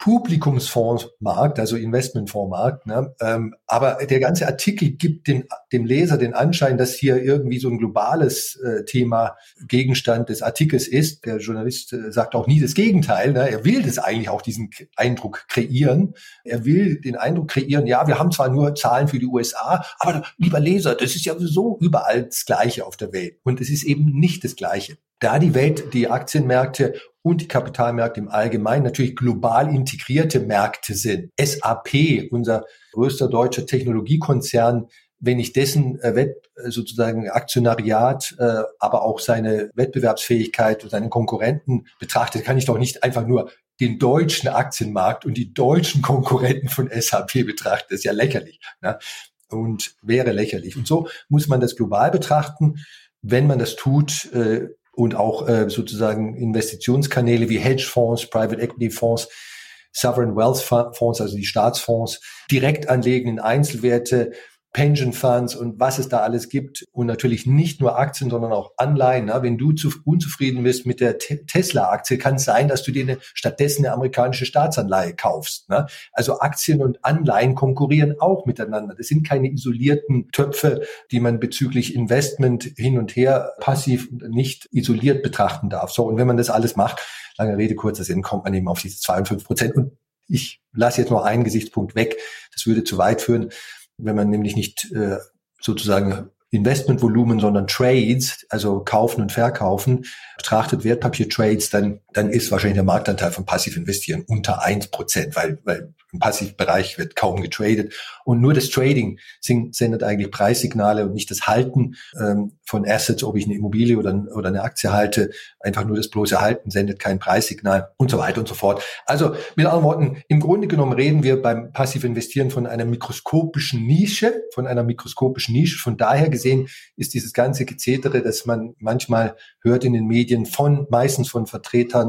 Publikumsfondsmarkt, also Investmentfondsmarkt. Ne? Ähm, aber der ganze Artikel gibt dem, dem Leser den Anschein, dass hier irgendwie so ein globales äh, Thema Gegenstand des Artikels ist. Der Journalist äh, sagt auch nie das Gegenteil. Ne? Er will das eigentlich auch diesen Eindruck kreieren. Er will den Eindruck kreieren, ja, wir haben zwar nur Zahlen für die USA, aber lieber Leser, das ist ja sowieso überall das Gleiche auf der Welt. Und es ist eben nicht das Gleiche da die Welt, die Aktienmärkte und die Kapitalmärkte im Allgemeinen natürlich global integrierte Märkte sind. SAP, unser größter deutscher Technologiekonzern, wenn ich dessen äh, Wett, äh, sozusagen Aktionariat, äh, aber auch seine Wettbewerbsfähigkeit und seine Konkurrenten betrachte, kann ich doch nicht einfach nur den deutschen Aktienmarkt und die deutschen Konkurrenten von SAP betrachten. Das ist ja lächerlich ne? und wäre lächerlich. Und so muss man das global betrachten. Wenn man das tut, und auch äh, sozusagen Investitionskanäle wie Hedgefonds, Private Equity Fonds, Sovereign Wealth Fonds, also die Staatsfonds, direkt anlegen in Einzelwerte, Pension Funds und was es da alles gibt und natürlich nicht nur Aktien, sondern auch Anleihen. Na, wenn du zu, unzufrieden bist mit der Tesla-Aktie, kann es sein, dass du dir eine, stattdessen eine amerikanische Staatsanleihe kaufst. Na? Also Aktien und Anleihen konkurrieren auch miteinander. Das sind keine isolierten Töpfe, die man bezüglich Investment hin und her passiv nicht isoliert betrachten darf. So und wenn man das alles macht, lange Rede kurzer Sinn, kommt man eben auf diese 52 Prozent und ich lasse jetzt noch einen Gesichtspunkt weg. Das würde zu weit führen wenn man nämlich nicht äh, sozusagen Investmentvolumen, sondern Trades, also kaufen und verkaufen, betrachtet Wertpapiertrades, dann, dann ist wahrscheinlich der Marktanteil von Passiv Investieren unter eins Prozent, weil, weil im Passivbereich wird kaum getradet. Und nur das Trading sendet eigentlich Preissignale und nicht das Halten ähm, von Assets, ob ich eine Immobilie oder, oder eine Aktie halte. Einfach nur das bloße Halten sendet kein Preissignal und so weiter und so fort. Also mit anderen Worten, im Grunde genommen reden wir beim Passiv Investieren von einer mikroskopischen Nische, von einer mikroskopischen Nische. Von daher gesehen ist dieses ganze Gezetere, das man manchmal hört in den Medien von, meistens von Vertretern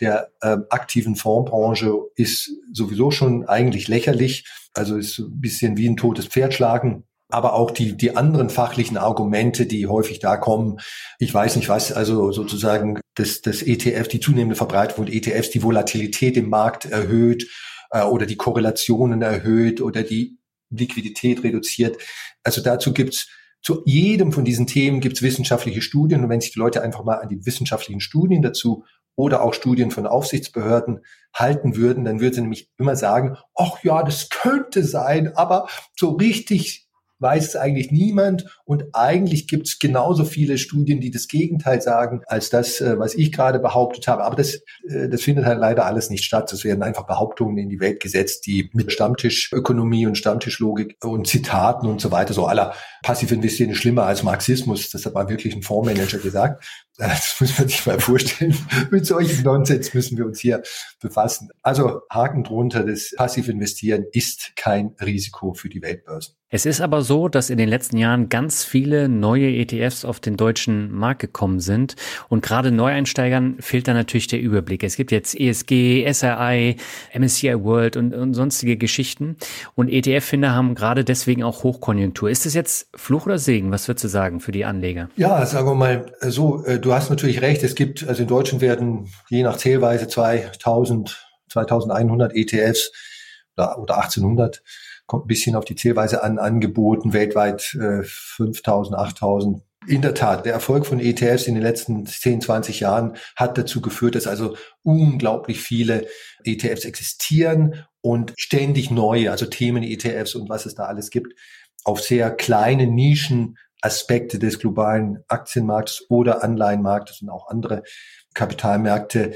der äh, aktiven Fondsbranche, ist sowieso schon eigentlich lächerlich. Also ist ein bisschen wie ein totes Pferd schlagen. Aber auch die, die anderen fachlichen Argumente, die häufig da kommen. Ich weiß nicht was, also sozusagen das, das ETF, die zunehmende Verbreitung von ETFs, die Volatilität im Markt erhöht äh, oder die Korrelationen erhöht oder die Liquidität reduziert. Also dazu gibt's zu jedem von diesen Themen gibt's wissenschaftliche Studien. Und wenn sich die Leute einfach mal an die wissenschaftlichen Studien dazu oder auch Studien von Aufsichtsbehörden halten würden, dann würden sie nämlich immer sagen, ach ja, das könnte sein, aber so richtig weiß es eigentlich niemand und eigentlich gibt es genauso viele Studien, die das Gegenteil sagen, als das, äh, was ich gerade behauptet habe. Aber das, äh, das findet halt leider alles nicht statt. Es werden einfach Behauptungen in die Welt gesetzt, die mit Stammtischökonomie und Stammtischlogik und Zitaten und so weiter, so aller passiv investieren ist schlimmer als Marxismus. Das hat mal wirklich ein Fondsmanager gesagt. Das muss man sich mal vorstellen. [LAUGHS] Mit solchen Nonsens müssen wir uns hier befassen. Also Haken drunter, das passiv investieren ist kein Risiko für die Weltbörsen. Es ist aber so, dass in den letzten Jahren ganz viele neue ETFs auf den deutschen Markt gekommen sind und gerade Neueinsteigern fehlt da natürlich der Überblick. Es gibt jetzt ESG, SRI, MSCI World und, und sonstige Geschichten und ETF-Finder haben gerade deswegen auch Hochkonjunktur. Ist das jetzt Fluch oder Segen? Was würdest du sagen für die Anleger? Ja, sagen wir mal so, äh, du hast natürlich recht. Es gibt, also in Deutschland werden je nach Zählweise 2000, 2100 ETFs oder, oder 1800 kommt ein bisschen auf die Zählweise an, angeboten, weltweit äh, 5000, 8000. In der Tat, der Erfolg von ETFs in den letzten 10, 20 Jahren hat dazu geführt, dass also unglaublich viele ETFs existieren und ständig neue, also Themen-ETFs und was es da alles gibt, auf sehr kleine Nischen Aspekte des globalen Aktienmarkts oder Anleihenmarktes und auch andere Kapitalmärkte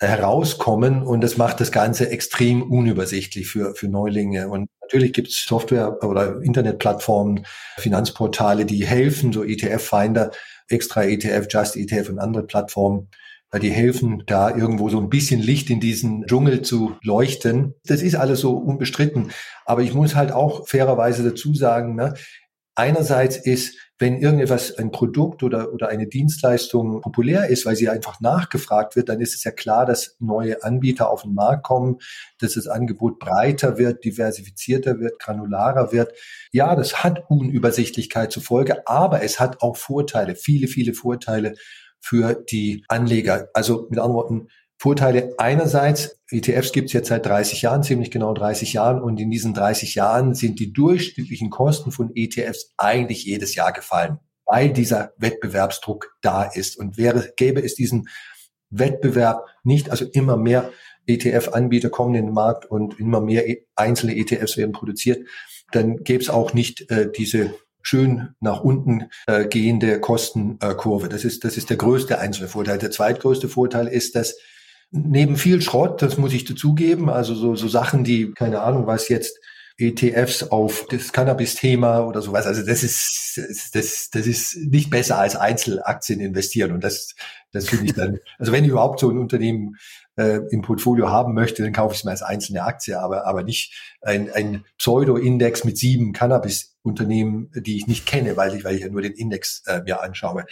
herauskommen und das macht das Ganze extrem unübersichtlich für, für Neulinge. Und natürlich gibt es Software oder Internetplattformen, Finanzportale, die helfen, so ETF-Finder, extra ETF, Just ETF und andere Plattformen, die helfen, da irgendwo so ein bisschen Licht in diesen Dschungel zu leuchten. Das ist alles so unbestritten. Aber ich muss halt auch fairerweise dazu sagen, ne, einerseits ist wenn irgendetwas, ein Produkt oder, oder eine Dienstleistung populär ist, weil sie einfach nachgefragt wird, dann ist es ja klar, dass neue Anbieter auf den Markt kommen, dass das Angebot breiter wird, diversifizierter wird, granularer wird. Ja, das hat Unübersichtlichkeit zur Folge, aber es hat auch Vorteile, viele, viele Vorteile für die Anleger. Also mit anderen Worten, Vorteile einerseits, ETFs gibt es jetzt seit 30 Jahren, ziemlich genau 30 Jahren, und in diesen 30 Jahren sind die durchschnittlichen Kosten von ETFs eigentlich jedes Jahr gefallen, weil dieser Wettbewerbsdruck da ist. Und wäre, gäbe es diesen Wettbewerb nicht, also immer mehr ETF-Anbieter kommen in den Markt und immer mehr einzelne ETFs werden produziert, dann gäbe es auch nicht äh, diese schön nach unten äh, gehende Kostenkurve. das ist, das ist der größte einzelne Vorteil. Der zweitgrößte Vorteil ist, dass Neben viel Schrott, das muss ich dazugeben, also so, so Sachen, die, keine Ahnung, was jetzt ETFs auf das Cannabis-Thema oder sowas. Also das ist, das, das ist nicht besser als Einzelaktien investieren. Und das, das finde ich dann, also wenn überhaupt so ein Unternehmen äh, im Portfolio haben möchte, dann kaufe ich es mir als einzelne Aktie, aber, aber nicht ein, ein Pseudo-Index mit sieben Cannabis-Unternehmen, die ich nicht kenne, weil ich, weil ich ja nur den Index äh, mir anschaue.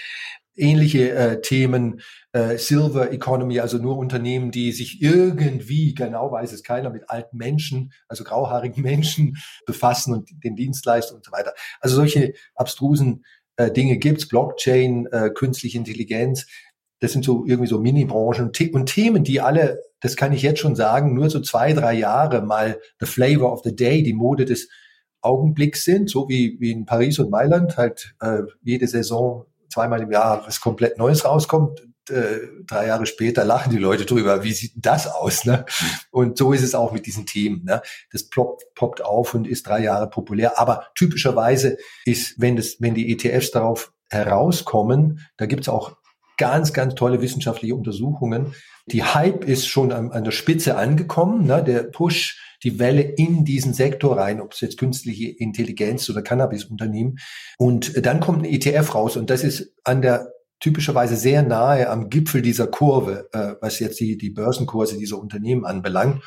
ähnliche äh, Themen, äh, Silver Economy, also nur Unternehmen, die sich irgendwie, genau weiß es keiner, mit alten Menschen, also grauhaarigen [LAUGHS] Menschen befassen und den Dienstleistungen und so weiter. Also solche abstrusen äh, Dinge gibt's, Blockchain, äh, künstliche Intelligenz, das sind so irgendwie so Mini-Branchen und Themen, die alle, das kann ich jetzt schon sagen, nur so zwei, drei Jahre mal the flavor of the day, die Mode des Augenblicks sind, so wie, wie in Paris und Mailand halt äh, jede Saison zweimal im Jahr was komplett Neues rauskommt. Äh, drei Jahre später lachen die Leute drüber, wie sieht das aus? Ne? Und so ist es auch mit diesen Themen. Ne? Das ploppt, poppt auf und ist drei Jahre populär. Aber typischerweise ist, wenn, das, wenn die ETFs darauf herauskommen, da gibt's auch ganz, ganz tolle wissenschaftliche Untersuchungen. Die Hype ist schon an, an der Spitze angekommen, ne? der Push, die Welle in diesen Sektor rein, ob es jetzt künstliche Intelligenz oder Cannabis-Unternehmen. Und dann kommt ein ETF raus und das ist an der typischerweise sehr nahe am Gipfel dieser Kurve, äh, was jetzt die, die Börsenkurse dieser Unternehmen anbelangt.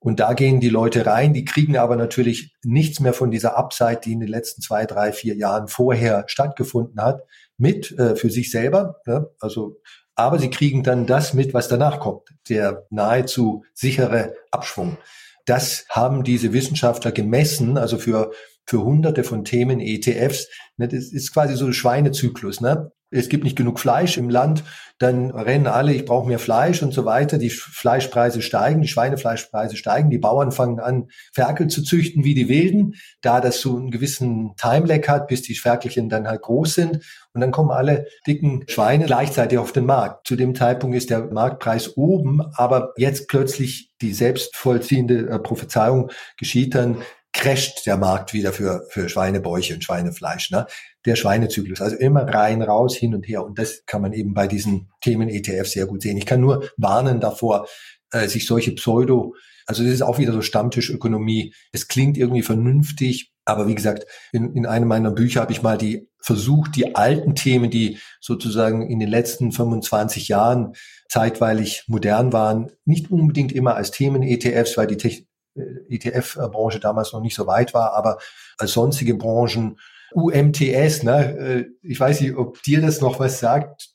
Und da gehen die Leute rein, die kriegen aber natürlich nichts mehr von dieser Upside, die in den letzten zwei, drei, vier Jahren vorher stattgefunden hat, mit äh, für sich selber. Ne? Also, aber sie kriegen dann das mit, was danach kommt, der nahezu sichere Abschwung. Das haben diese Wissenschaftler gemessen, also für für hunderte von Themen ETFs. Ne, das ist quasi so ein Schweinezyklus. Ne? Es gibt nicht genug Fleisch im Land, dann rennen alle, ich brauche mehr Fleisch und so weiter. Die Fleischpreise steigen, die Schweinefleischpreise steigen, die Bauern fangen an, Ferkel zu züchten wie die Wilden, da das so einen gewissen Timelag hat, bis die Ferkelchen dann halt groß sind. Und dann kommen alle dicken Schweine gleichzeitig auf den Markt. Zu dem Zeitpunkt ist der Marktpreis oben, aber jetzt plötzlich die selbstvollziehende äh, Prophezeiung geschieht dann, crasht der Markt wieder für, für Schweinebäuche und Schweinefleisch. Ne? Der Schweinezyklus, also immer rein, raus, hin und her. Und das kann man eben bei diesen Themen ETF sehr gut sehen. Ich kann nur warnen davor, äh, sich solche Pseudo, also das ist auch wieder so Stammtischökonomie. Es klingt irgendwie vernünftig, aber wie gesagt, in, in einem meiner Bücher habe ich mal die versucht, die alten Themen, die sozusagen in den letzten 25 Jahren zeitweilig modern waren, nicht unbedingt immer als Themen-ETFs, weil die äh, ETF-Branche damals noch nicht so weit war, aber als sonstige Branchen, UMTS, ne, äh, ich weiß nicht, ob dir das noch was sagt.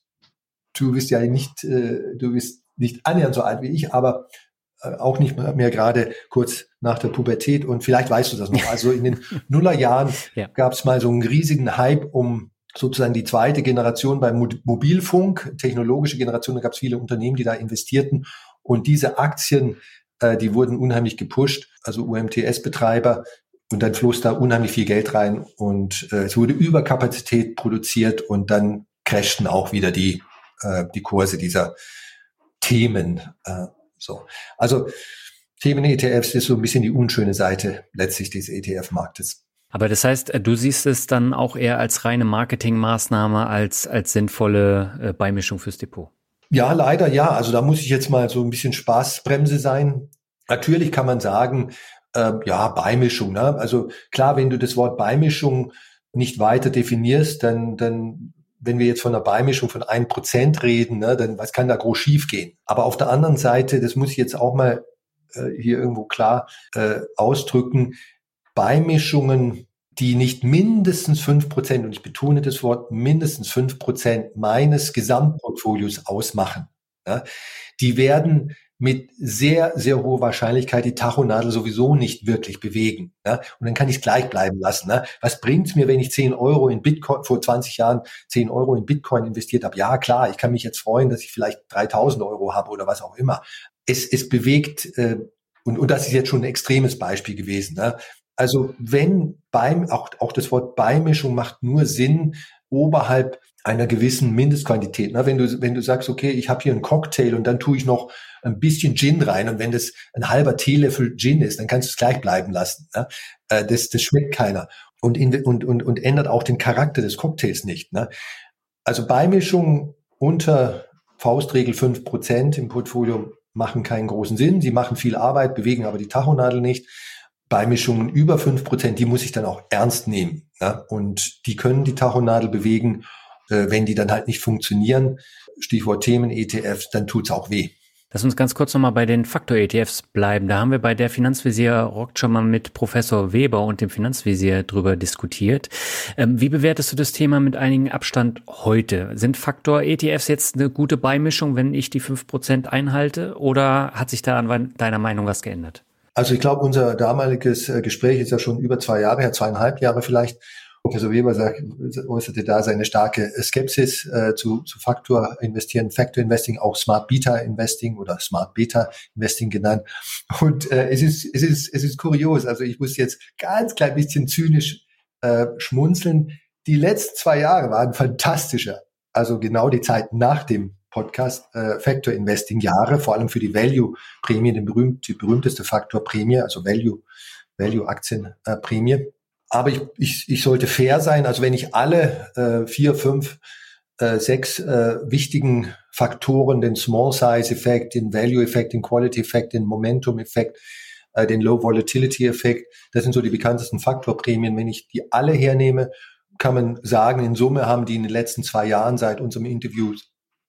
Du bist ja nicht, äh, du bist nicht annähernd so alt wie ich, aber auch nicht mehr gerade kurz nach der Pubertät und vielleicht weißt du das noch. Also in den [LAUGHS] Nullerjahren ja. gab es mal so einen riesigen Hype um sozusagen die zweite Generation beim Mobilfunk, technologische Generation, da gab es viele Unternehmen, die da investierten und diese Aktien äh, die wurden unheimlich gepusht, also UMTS-Betreiber. Und dann floss da unheimlich viel Geld rein und äh, es wurde Überkapazität produziert und dann crashten auch wieder die, äh, die Kurse dieser Themen. Äh, so. Also Themen-ETFs ist so ein bisschen die unschöne Seite letztlich des ETF-Marktes. Aber das heißt, äh, du siehst es dann auch eher als reine Marketingmaßnahme als als sinnvolle äh, Beimischung fürs Depot. Ja, leider ja. Also da muss ich jetzt mal so ein bisschen Spaßbremse sein. Natürlich kann man sagen, äh, ja, Beimischung. Ne? Also klar, wenn du das Wort Beimischung nicht weiter definierst, dann, dann wenn wir jetzt von einer Beimischung von ein Prozent reden, ne, dann was kann da groß schiefgehen? Aber auf der anderen Seite, das muss ich jetzt auch mal äh, hier irgendwo klar äh, ausdrücken, Beimischungen die nicht mindestens fünf Prozent, und ich betone das Wort mindestens fünf Prozent meines Gesamtportfolios ausmachen, ja, die werden mit sehr, sehr hoher Wahrscheinlichkeit die Tachonadel sowieso nicht wirklich bewegen. Ja? Und dann kann ich es gleich bleiben lassen. Ne? Was bringt's mir, wenn ich 10 Euro in Bitcoin, vor 20 Jahren 10 Euro in Bitcoin investiert habe? Ja, klar, ich kann mich jetzt freuen, dass ich vielleicht 3000 Euro habe oder was auch immer. Es, es bewegt, äh, und, und das ist jetzt schon ein extremes Beispiel gewesen. Ne? Also wenn beim, auch, auch das Wort Beimischung macht nur Sinn oberhalb einer gewissen Mindestquantität. Ne? Wenn du, wenn du sagst, okay, ich habe hier einen Cocktail und dann tue ich noch ein bisschen Gin rein und wenn das ein halber Teelöffel Gin ist, dann kannst du es gleich bleiben lassen. Ne? Das, das schmeckt keiner und, in, und, und, und ändert auch den Charakter des Cocktails nicht. Ne? Also Beimischung unter Faustregel fünf Prozent im Portfolio machen keinen großen Sinn. Sie machen viel Arbeit, bewegen aber die Tachonadel nicht. Beimischungen über fünf Prozent, die muss ich dann auch ernst nehmen. Ja? Und die können die Tachonadel bewegen. Äh, wenn die dann halt nicht funktionieren, Stichwort Themen, ETFs, dann tut's auch weh. Lass uns ganz kurz nochmal bei den Faktor-ETFs bleiben. Da haben wir bei der Finanzvisier Rock schon mal mit Professor Weber und dem Finanzvisier drüber diskutiert. Ähm, wie bewertest du das Thema mit einigen Abstand heute? Sind Faktor-ETFs jetzt eine gute Beimischung, wenn ich die fünf Prozent einhalte? Oder hat sich da an deiner Meinung was geändert? Also ich glaube, unser damaliges äh, Gespräch ist ja schon über zwei Jahre her, zweieinhalb Jahre vielleicht. Professor Weber sagt, äußerte da seine starke Skepsis äh, zu, zu Faktor investieren, Factor Investing, auch Smart Beta Investing oder Smart Beta Investing genannt. Und äh, es ist es ist es ist kurios. Also ich muss jetzt ganz klein bisschen zynisch äh, schmunzeln. Die letzten zwei Jahre waren fantastischer. Also genau die Zeit nach dem Podcast äh, Factor Investing Jahre, vor allem für die Value Prämie, den berühmt, die berühmteste Faktor Prämie, also Value Value Aktien äh, Prämie. Aber ich, ich, ich sollte fair sein. Also wenn ich alle äh, vier, fünf, äh, sechs äh, wichtigen Faktoren, den Small Size Effekt, den Value Effekt, den Quality Effekt, den Momentum Effekt, äh, den Low Volatility Effekt, das sind so die bekanntesten Faktorprämien. Wenn ich die alle hernehme, kann man sagen, in Summe haben die in den letzten zwei Jahren seit unserem Interview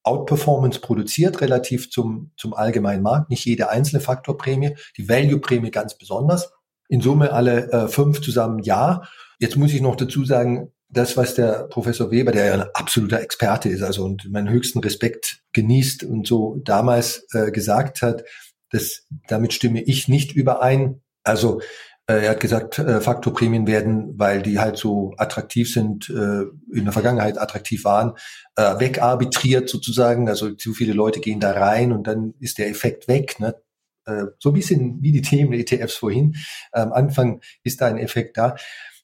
Outperformance produziert relativ zum, zum allgemeinen Markt. Nicht jede einzelne Faktorprämie, die Value-Prämie ganz besonders in Summe alle äh, fünf zusammen ja. Jetzt muss ich noch dazu sagen, das, was der Professor Weber, der ja ein absoluter Experte ist, also und meinen höchsten Respekt genießt und so damals äh, gesagt hat, das, damit stimme ich nicht überein. Also äh, er hat gesagt, äh, Faktorprämien werden, weil die halt so attraktiv sind, äh, in der Vergangenheit attraktiv waren, äh, wegarbitriert sozusagen. Also zu viele Leute gehen da rein und dann ist der Effekt weg. Ne? Äh, so ein bisschen wie die Themen ETFs vorhin. Am Anfang ist da ein Effekt da.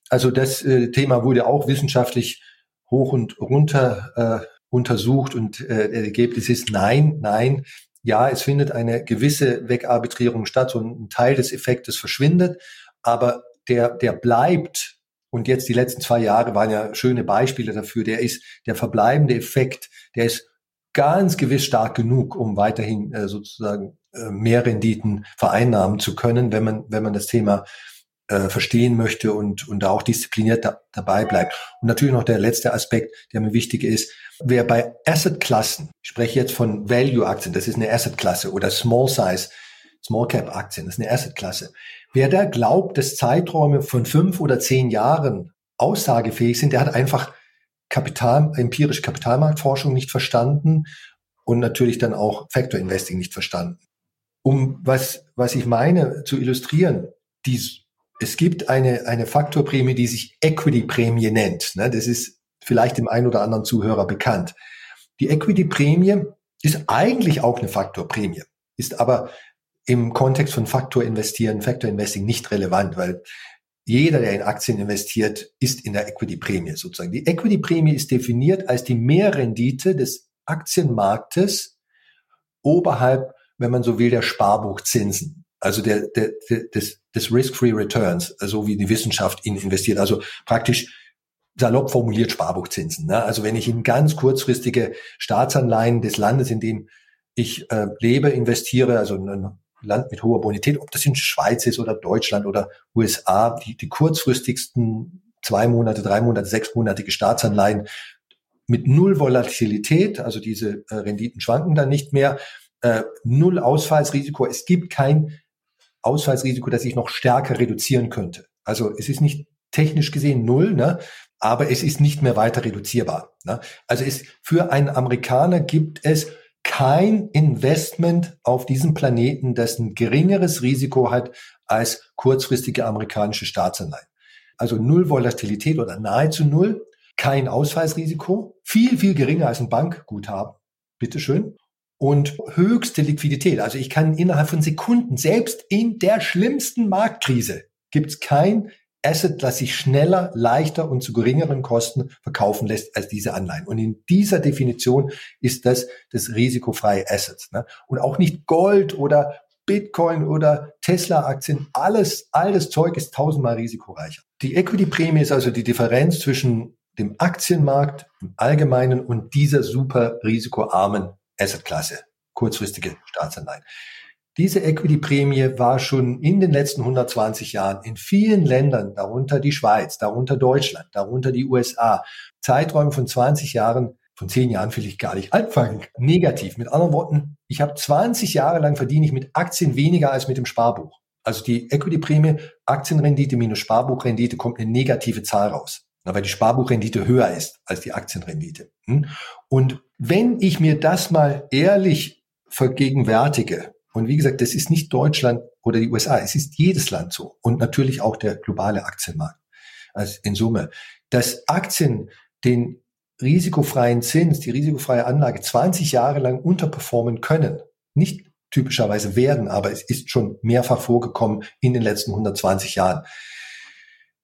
Also das äh, Thema wurde auch wissenschaftlich hoch und runter äh, untersucht und äh, das Ergebnis ist nein, nein. Ja, es findet eine gewisse Wegarbitrierung statt und ein Teil des Effektes verschwindet, aber der, der bleibt und jetzt die letzten zwei Jahre waren ja schöne Beispiele dafür. Der ist der verbleibende Effekt, der ist ganz gewiss stark genug, um weiterhin äh, sozusagen mehr Renditen vereinnahmen zu können, wenn man, wenn man das Thema äh, verstehen möchte und, und da auch diszipliniert da, dabei bleibt. Und natürlich noch der letzte Aspekt, der mir wichtig ist. Wer bei Asset-Klassen, ich spreche jetzt von Value-Aktien, das ist eine Asset-Klasse oder Small-Size, Small-Cap-Aktien, das ist eine Asset-Klasse. Wer da glaubt, dass Zeiträume von fünf oder zehn Jahren aussagefähig sind, der hat einfach Kapital, empirische Kapitalmarktforschung nicht verstanden und natürlich dann auch Factor Investing nicht verstanden. Um was, was ich meine zu illustrieren, die, es gibt eine, eine Faktorprämie, die sich Equity-Prämie nennt. Ne? Das ist vielleicht dem einen oder anderen Zuhörer bekannt. Die Equity-Prämie ist eigentlich auch eine Faktorprämie, ist aber im Kontext von Faktor investieren, Factor Investing nicht relevant, weil jeder, der in Aktien investiert, ist in der Equity-Prämie sozusagen. Die Equity-Prämie ist definiert als die Mehrrendite des Aktienmarktes oberhalb, wenn man so will, der Sparbuchzinsen. Also der, der, der des, des Risk-Free Returns, so wie die Wissenschaft ihn investiert. Also praktisch salopp formuliert Sparbuchzinsen. Ne? Also wenn ich in ganz kurzfristige Staatsanleihen des Landes, in dem ich äh, lebe, investiere, also ein Land mit hoher Bonität, ob das in Schweiz ist oder Deutschland oder USA, die, die kurzfristigsten zwei Monate, drei Monate, sechsmonatige Staatsanleihen mit null Volatilität, also diese äh, Renditen schwanken dann nicht mehr, äh, null Ausfallsrisiko. Es gibt kein Ausfallsrisiko, das ich noch stärker reduzieren könnte. Also es ist nicht technisch gesehen null, ne? aber es ist nicht mehr weiter reduzierbar. Ne? Also es, für einen Amerikaner gibt es kein Investment auf diesem Planeten, das ein geringeres Risiko hat als kurzfristige amerikanische Staatsanleihen. Also null Volatilität oder nahezu null, kein Ausfallsrisiko, viel, viel geringer als ein Bankguthaben. Bitteschön. Und höchste Liquidität. Also ich kann innerhalb von Sekunden, selbst in der schlimmsten Marktkrise, gibt es kein Asset, das sich schneller, leichter und zu geringeren Kosten verkaufen lässt als diese Anleihen. Und in dieser Definition ist das das risikofreie Asset. Ne? Und auch nicht Gold oder Bitcoin oder Tesla-Aktien, alles, all das Zeug ist tausendmal risikoreicher. Die Equity-Prämie ist also die Differenz zwischen dem Aktienmarkt im Allgemeinen und dieser super risikoarmen Assetklasse, kurzfristige Staatsanleihen. Diese Equity-Prämie war schon in den letzten 120 Jahren in vielen Ländern, darunter die Schweiz, darunter Deutschland, darunter die USA, Zeiträume von 20 Jahren von zehn Jahren will ich gar nicht anfangen. Negativ. Mit anderen Worten, ich habe 20 Jahre lang verdiene ich mit Aktien weniger als mit dem Sparbuch. Also die Equity-Prämie, Aktienrendite minus Sparbuchrendite kommt eine negative Zahl raus. Weil die Sparbuchrendite höher ist als die Aktienrendite. Hm? Und wenn ich mir das mal ehrlich vergegenwärtige, und wie gesagt, das ist nicht Deutschland oder die USA, es ist jedes Land so und natürlich auch der globale Aktienmarkt. Also in Summe, dass Aktien den risikofreien Zins, die risikofreie Anlage 20 Jahre lang unterperformen können. Nicht typischerweise werden, aber es ist schon mehrfach vorgekommen in den letzten 120 Jahren.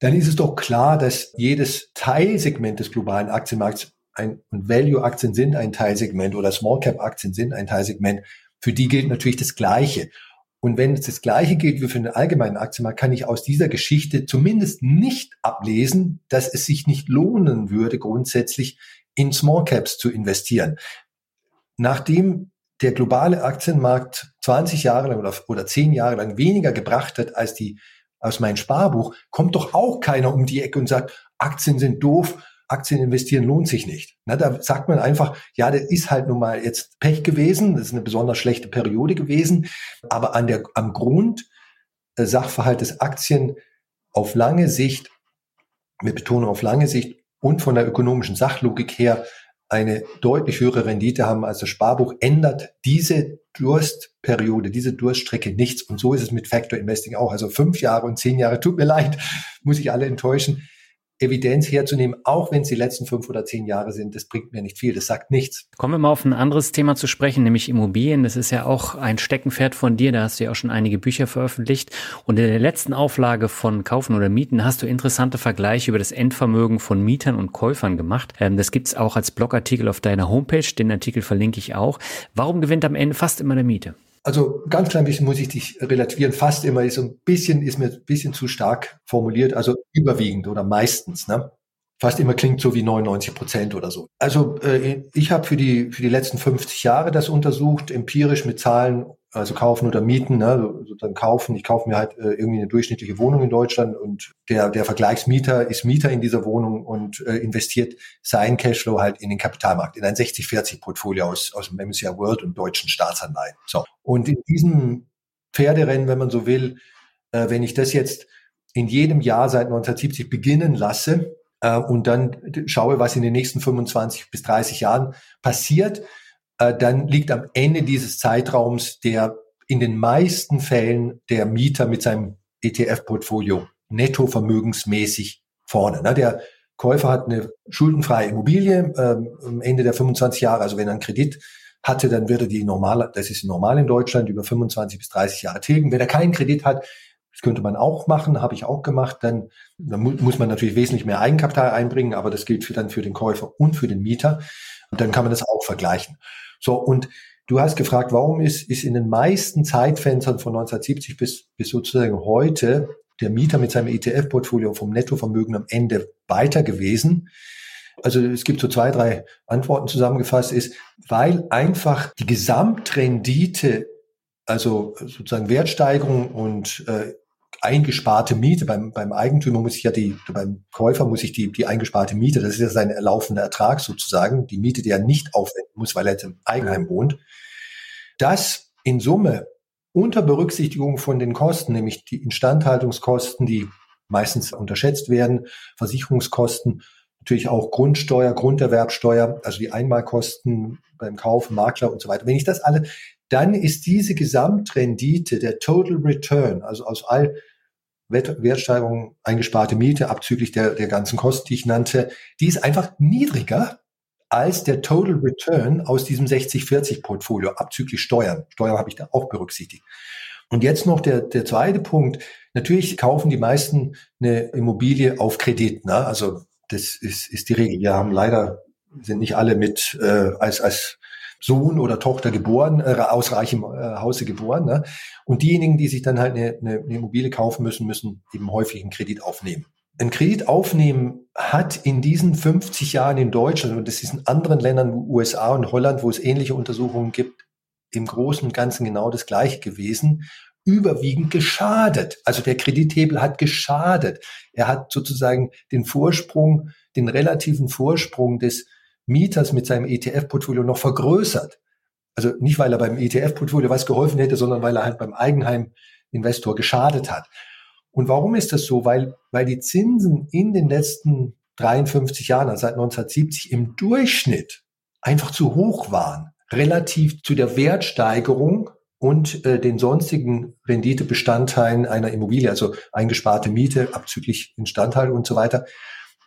Dann ist es doch klar, dass jedes Teilsegment des globalen Aktienmarkts ein, und Value-Aktien sind ein Teilsegment oder Small-Cap-Aktien sind ein Teilsegment. Für die gilt natürlich das Gleiche. Und wenn es das Gleiche gilt wie für den allgemeinen Aktienmarkt, kann ich aus dieser Geschichte zumindest nicht ablesen, dass es sich nicht lohnen würde, grundsätzlich in Small Caps zu investieren. Nachdem der globale Aktienmarkt 20 Jahre lang oder, oder 10 Jahre lang weniger gebracht hat als die aus meinem Sparbuch, kommt doch auch keiner um die Ecke und sagt, Aktien sind doof, Aktien investieren lohnt sich nicht. Na, da sagt man einfach, ja, das ist halt nun mal jetzt Pech gewesen, das ist eine besonders schlechte Periode gewesen, aber an der, am Grund äh, Sachverhalt des Aktien auf lange Sicht, mit Betonung auf lange Sicht und von der ökonomischen Sachlogik her eine deutlich höhere Rendite haben als das Sparbuch, ändert diese Durstperiode, diese Durststrecke nichts. Und so ist es mit Factor Investing auch. Also fünf Jahre und zehn Jahre, tut mir leid, muss ich alle enttäuschen. Evidenz herzunehmen, auch wenn es die letzten fünf oder zehn Jahre sind, das bringt mir nicht viel, das sagt nichts. Kommen wir mal auf ein anderes Thema zu sprechen, nämlich Immobilien. Das ist ja auch ein Steckenpferd von dir, da hast du ja auch schon einige Bücher veröffentlicht. Und in der letzten Auflage von Kaufen oder Mieten hast du interessante Vergleiche über das Endvermögen von Mietern und Käufern gemacht. Ähm, das gibt's auch als Blogartikel auf deiner Homepage, den Artikel verlinke ich auch. Warum gewinnt am Ende fast immer der Miete? Also ganz klein bisschen muss ich dich relativieren. Fast immer ist ein bisschen, ist mir ein bisschen zu stark formuliert. Also überwiegend oder meistens. Ne? Fast immer klingt so wie 99 Prozent oder so. Also äh, ich habe für die, für die letzten 50 Jahre das untersucht, empirisch mit Zahlen also kaufen oder mieten, ne, sozusagen kaufen. Ich kaufe mir halt äh, irgendwie eine durchschnittliche Wohnung in Deutschland und der, der Vergleichsmieter ist Mieter in dieser Wohnung und äh, investiert sein Cashflow halt in den Kapitalmarkt, in ein 60-40-Portfolio aus, aus dem MSCI World und deutschen Staatsanleihen. So. Und in diesem Pferderennen, wenn man so will, äh, wenn ich das jetzt in jedem Jahr seit 1970 beginnen lasse äh, und dann schaue, was in den nächsten 25 bis 30 Jahren passiert, dann liegt am Ende dieses Zeitraums der in den meisten Fällen der Mieter mit seinem ETF-Portfolio netto vermögensmäßig vorne. Ne? Der Käufer hat eine schuldenfreie Immobilie ähm, am Ende der 25 Jahre, also wenn er einen Kredit hatte, dann wird er die normal, das ist normal in Deutschland, über 25 bis 30 Jahre tilgen. Wenn er keinen Kredit hat, das könnte man auch machen, habe ich auch gemacht, dann, dann muss man natürlich wesentlich mehr Eigenkapital einbringen, aber das gilt für, dann für den Käufer und für den Mieter. Und dann kann man das auch vergleichen. So, und du hast gefragt, warum ist, ist in den meisten Zeitfenstern von 1970 bis, bis sozusagen heute der Mieter mit seinem ETF-Portfolio vom Nettovermögen am Ende weiter gewesen? Also es gibt so zwei, drei Antworten zusammengefasst, ist, weil einfach die Gesamtrendite, also sozusagen Wertsteigerung und äh, eingesparte Miete. Beim, beim Eigentümer muss ich ja die, beim Käufer muss ich die, die eingesparte Miete, das ist ja sein laufender Ertrag sozusagen, die Miete, die er nicht aufwenden muss, weil er jetzt im Eigenheim wohnt. Das in Summe unter Berücksichtigung von den Kosten, nämlich die Instandhaltungskosten, die meistens unterschätzt werden, Versicherungskosten, natürlich auch Grundsteuer, Grunderwerbsteuer, also die Einmalkosten beim Kauf, Makler und so weiter. Wenn ich das alle, dann ist diese Gesamtrendite, der Total Return, also aus all Wertsteigerung, eingesparte Miete, abzüglich der, der ganzen Kosten, die ich nannte, die ist einfach niedriger als der Total Return aus diesem 60-40-Portfolio, abzüglich Steuern. Steuern habe ich da auch berücksichtigt. Und jetzt noch der, der zweite Punkt. Natürlich kaufen die meisten eine Immobilie auf Kredit. Ne? Also das ist, ist die Regel. Wir haben leider, sind nicht alle mit äh, als, als Sohn oder Tochter geboren, äh, aus reichem äh, Hause geboren. Ne? Und diejenigen, die sich dann halt eine, eine, eine Immobilie kaufen müssen, müssen eben häufig einen Kredit aufnehmen. Ein Kredit aufnehmen hat in diesen 50 Jahren in Deutschland, und das ist in anderen Ländern, USA und Holland, wo es ähnliche Untersuchungen gibt, im Großen und Ganzen genau das Gleiche gewesen, überwiegend geschadet. Also der Kredithebel hat geschadet. Er hat sozusagen den Vorsprung, den relativen Vorsprung des Mieters mit seinem ETF-Portfolio noch vergrößert. Also nicht, weil er beim ETF-Portfolio was geholfen hätte, sondern weil er halt beim Eigenheim-Investor geschadet hat. Und warum ist das so? Weil, weil die Zinsen in den letzten 53 Jahren, also seit 1970, im Durchschnitt einfach zu hoch waren, relativ zu der Wertsteigerung und äh, den sonstigen Renditebestandteilen einer Immobilie, also eingesparte Miete, abzüglich Instandhaltung und so weiter,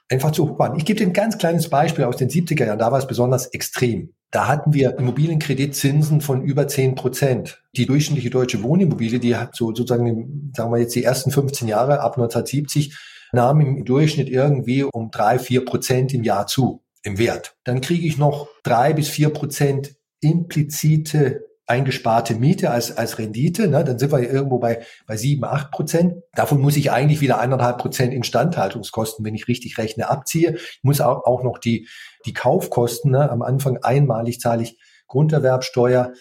einfach zu hoch waren. Ich gebe dir ein ganz kleines Beispiel aus den 70er Jahren, da war es besonders extrem. Da hatten wir Immobilienkreditzinsen von über 10 Prozent. Die durchschnittliche deutsche Wohnimmobilie, die hat so sozusagen, sagen wir jetzt die ersten 15 Jahre ab 1970, nahm im Durchschnitt irgendwie um drei, vier Prozent im Jahr zu, im Wert. Dann kriege ich noch drei bis vier Prozent implizite eingesparte Miete als, als Rendite, ne, dann sind wir irgendwo bei, bei sieben, acht Prozent. Davon muss ich eigentlich wieder eineinhalb Prozent Instandhaltungskosten, wenn ich richtig rechne, abziehe. Ich muss auch, auch noch die, die Kaufkosten, ne, am Anfang einmalig zahle ich Grunderwerbsteuer.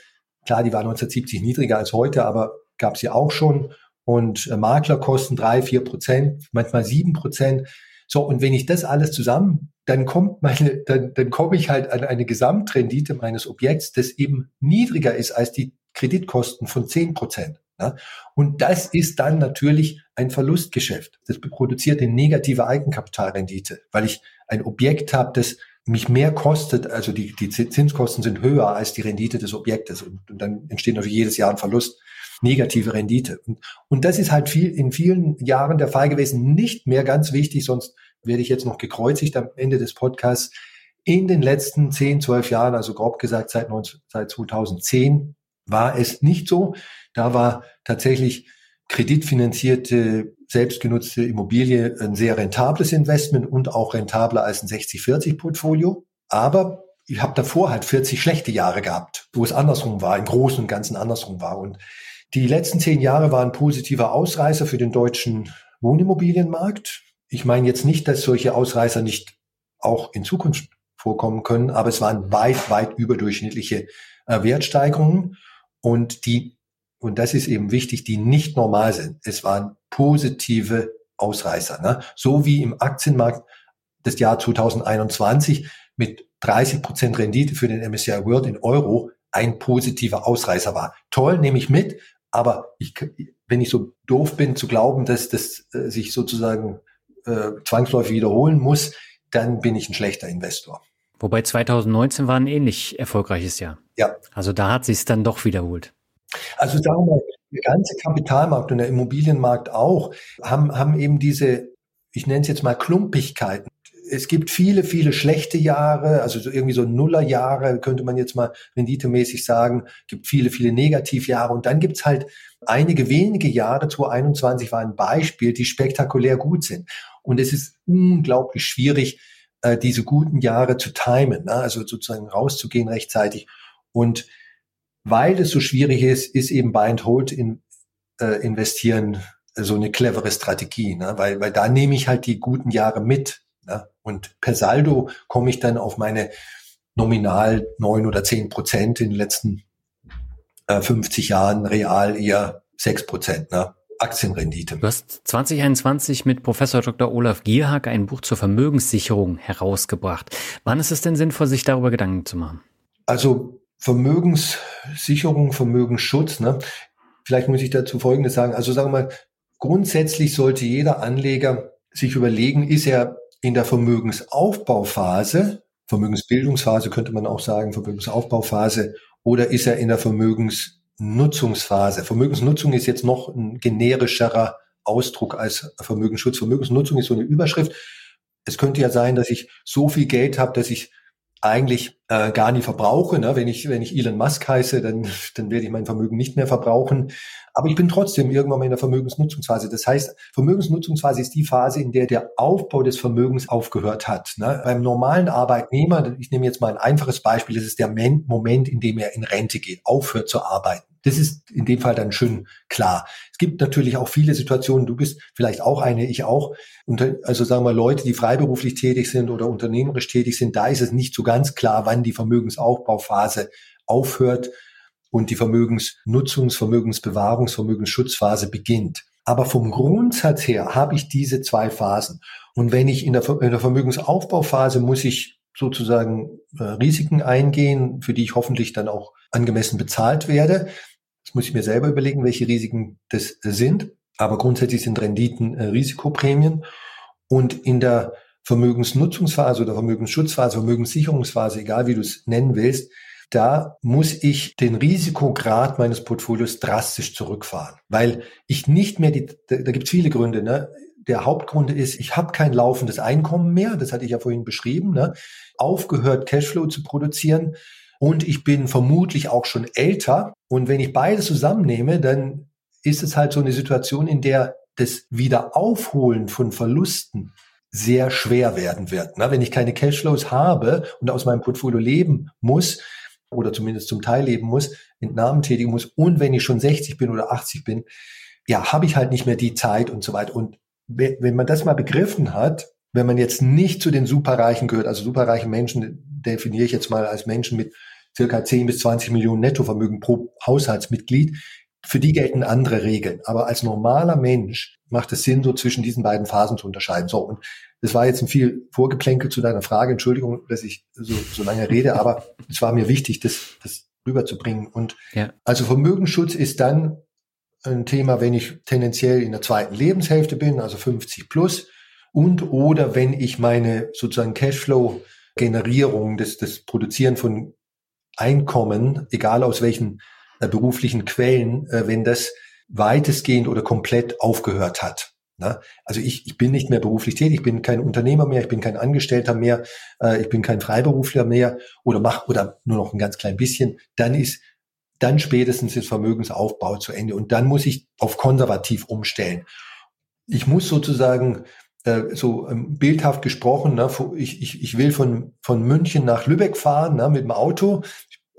Klar, die war 1970 niedriger als heute, aber gab sie auch schon. Und äh, Maklerkosten drei, vier Prozent, manchmal sieben Prozent. So, und wenn ich das alles zusammen dann kommt meine, dann, dann komme ich halt an eine Gesamtrendite meines Objekts, das eben niedriger ist als die Kreditkosten von zehn Prozent. Ja? Und das ist dann natürlich ein Verlustgeschäft. Das produziert eine negative Eigenkapitalrendite, weil ich ein Objekt habe, das mich mehr kostet, also die, die Zinskosten sind höher als die Rendite des Objektes und, und dann entsteht natürlich jedes Jahr ein Verlust, negative Rendite. Und, und das ist halt viel, in vielen Jahren der Fall gewesen, nicht mehr ganz wichtig, sonst werde ich jetzt noch gekreuzigt am Ende des Podcasts. In den letzten 10, 12 Jahren, also grob gesagt seit, 19, seit 2010, war es nicht so. Da war tatsächlich kreditfinanzierte, selbstgenutzte Immobilie ein sehr rentables Investment und auch rentabler als ein 60-40-Portfolio. Aber ich habe davor halt 40 schlechte Jahre gehabt, wo es andersrum war, im Großen und Ganzen andersrum war. Und die letzten zehn Jahre waren positiver Ausreißer für den deutschen Wohnimmobilienmarkt. Ich meine jetzt nicht, dass solche Ausreißer nicht auch in Zukunft vorkommen können, aber es waren weit, weit überdurchschnittliche äh, Wertsteigerungen und die, und das ist eben wichtig, die nicht normal sind. Es waren positive Ausreißer, ne? so wie im Aktienmarkt des Jahr 2021 mit 30 Prozent Rendite für den MSCI World in Euro ein positiver Ausreißer war. Toll, nehme ich mit, aber ich, wenn ich so doof bin zu glauben, dass das äh, sich sozusagen äh, zwangsläufig wiederholen muss, dann bin ich ein schlechter Investor. Wobei 2019 war ein ähnlich erfolgreiches Jahr. Ja. Also da hat sich es dann doch wiederholt. Also sagen wir mal, der ganze Kapitalmarkt und der Immobilienmarkt auch haben, haben eben diese, ich nenne es jetzt mal Klumpigkeiten. Es gibt viele, viele schlechte Jahre, also so irgendwie so Nullerjahre, könnte man jetzt mal renditemäßig sagen, gibt viele, viele Negativjahre und dann gibt's halt einige wenige Jahre, 2021 war ein Beispiel, die spektakulär gut sind. Und es ist unglaublich schwierig, äh, diese guten Jahre zu timen, ne? also sozusagen rauszugehen rechtzeitig. Und weil es so schwierig ist, ist eben Buy and Hold in, äh, investieren so eine clevere Strategie, ne? weil, weil da nehme ich halt die guten Jahre mit. Ne? Und per Saldo komme ich dann auf meine nominal neun oder zehn Prozent in den letzten äh, 50 Jahren, real eher sechs Prozent. Ne? Aktienrendite. Du hast 2021 mit Professor Dr. Olaf Gierhag ein Buch zur Vermögenssicherung herausgebracht. Wann ist es denn sinnvoll, sich darüber Gedanken zu machen? Also Vermögenssicherung, Vermögensschutz. Ne? Vielleicht muss ich dazu Folgendes sagen. Also sagen wir mal, grundsätzlich sollte jeder Anleger sich überlegen, ist er in der Vermögensaufbauphase, Vermögensbildungsphase könnte man auch sagen, Vermögensaufbauphase, oder ist er in der Vermögens Nutzungsphase. Vermögensnutzung ist jetzt noch ein generischerer Ausdruck als Vermögensschutz. Vermögensnutzung ist so eine Überschrift. Es könnte ja sein, dass ich so viel Geld habe, dass ich eigentlich äh, gar nie verbrauche. Ne? Wenn ich wenn ich Elon Musk heiße, dann [LAUGHS] dann werde ich mein Vermögen nicht mehr verbrauchen. Aber ich bin trotzdem irgendwann mal in der Vermögensnutzungsphase. Das heißt, Vermögensnutzungsphase ist die Phase, in der der Aufbau des Vermögens aufgehört hat. Ne? Beim normalen Arbeitnehmer, ich nehme jetzt mal ein einfaches Beispiel, das ist der Moment, in dem er in Rente geht, aufhört zu arbeiten. Das ist in dem Fall dann schön klar. Es gibt natürlich auch viele Situationen, du bist vielleicht auch eine, ich auch. also sagen wir Leute, die freiberuflich tätig sind oder unternehmerisch tätig sind, da ist es nicht so ganz klar, wann die Vermögensaufbauphase aufhört und die Vermögensnutzungs-, Vermögensbewahrungs-, Vermögensschutzphase beginnt. Aber vom Grundsatz her habe ich diese zwei Phasen. Und wenn ich in der, in der Vermögensaufbauphase muss ich sozusagen äh, Risiken eingehen, für die ich hoffentlich dann auch angemessen bezahlt werde. Das muss ich mir selber überlegen, welche Risiken das sind. Aber grundsätzlich sind Renditen äh, Risikoprämien. Und in der Vermögensnutzungsphase oder Vermögensschutzphase, Vermögenssicherungsphase, egal wie du es nennen willst, da muss ich den Risikograd meines Portfolios drastisch zurückfahren, weil ich nicht mehr die, da, da gibt es viele Gründe, ne? Der Hauptgrund ist, ich habe kein laufendes Einkommen mehr, das hatte ich ja vorhin beschrieben, ne? aufgehört Cashflow zu produzieren und ich bin vermutlich auch schon älter. Und wenn ich beides zusammennehme, dann ist es halt so eine Situation, in der das Wiederaufholen von Verlusten sehr schwer werden wird. Ne? Wenn ich keine Cashflows habe und aus meinem Portfolio leben muss, oder zumindest zum Teil leben muss, Entnahmen tätigen muss und wenn ich schon 60 bin oder 80 bin, ja, habe ich halt nicht mehr die Zeit und so weiter. Und wenn man das mal begriffen hat, wenn man jetzt nicht zu den Superreichen gehört, also superreichen Menschen definiere ich jetzt mal als Menschen mit circa 10 bis 20 Millionen Nettovermögen pro Haushaltsmitglied, für die gelten andere Regeln. Aber als normaler Mensch macht es Sinn, so zwischen diesen beiden Phasen zu unterscheiden. So, und das war jetzt ein viel Vorgeplänkel zu deiner Frage. Entschuldigung, dass ich so, so lange rede, aber es war mir wichtig, das, das rüberzubringen. Und ja. also Vermögensschutz ist dann ein Thema, wenn ich tendenziell in der zweiten Lebenshälfte bin, also 50 plus, und oder wenn ich meine sozusagen Cashflow-Generierung, das, das Produzieren von Einkommen, egal aus welchen äh, beruflichen Quellen, äh, wenn das weitestgehend oder komplett aufgehört hat. Ne? Also ich, ich bin nicht mehr beruflich tätig, ich bin kein Unternehmer mehr, ich bin kein Angestellter mehr, äh, ich bin kein Freiberufler mehr oder mach oder nur noch ein ganz klein bisschen, dann ist dann spätestens ist Vermögensaufbau zu Ende und dann muss ich auf konservativ umstellen. Ich muss sozusagen äh, so ähm, bildhaft gesprochen, ne, ich, ich, ich will von, von München nach Lübeck fahren ne, mit dem Auto.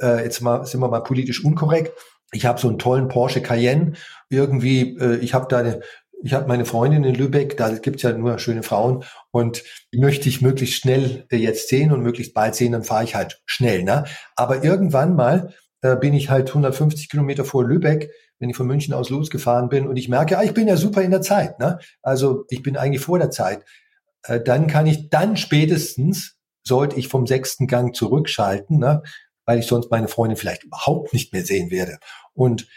Äh, jetzt mal sind wir mal politisch unkorrekt. Ich habe so einen tollen Porsche Cayenne. Irgendwie, äh, ich habe da eine ich habe meine Freundin in Lübeck, da gibt's ja nur schöne Frauen und die möchte ich möglichst schnell äh, jetzt sehen und möglichst bald sehen, dann fahre ich halt schnell. Ne? Aber irgendwann mal äh, bin ich halt 150 Kilometer vor Lübeck, wenn ich von München aus losgefahren bin und ich merke, ah, ich bin ja super in der Zeit. Ne? Also ich bin eigentlich vor der Zeit. Äh, dann kann ich dann spätestens, sollte ich vom sechsten Gang zurückschalten, ne? Weil ich sonst meine Freundin vielleicht überhaupt nicht mehr sehen werde. Und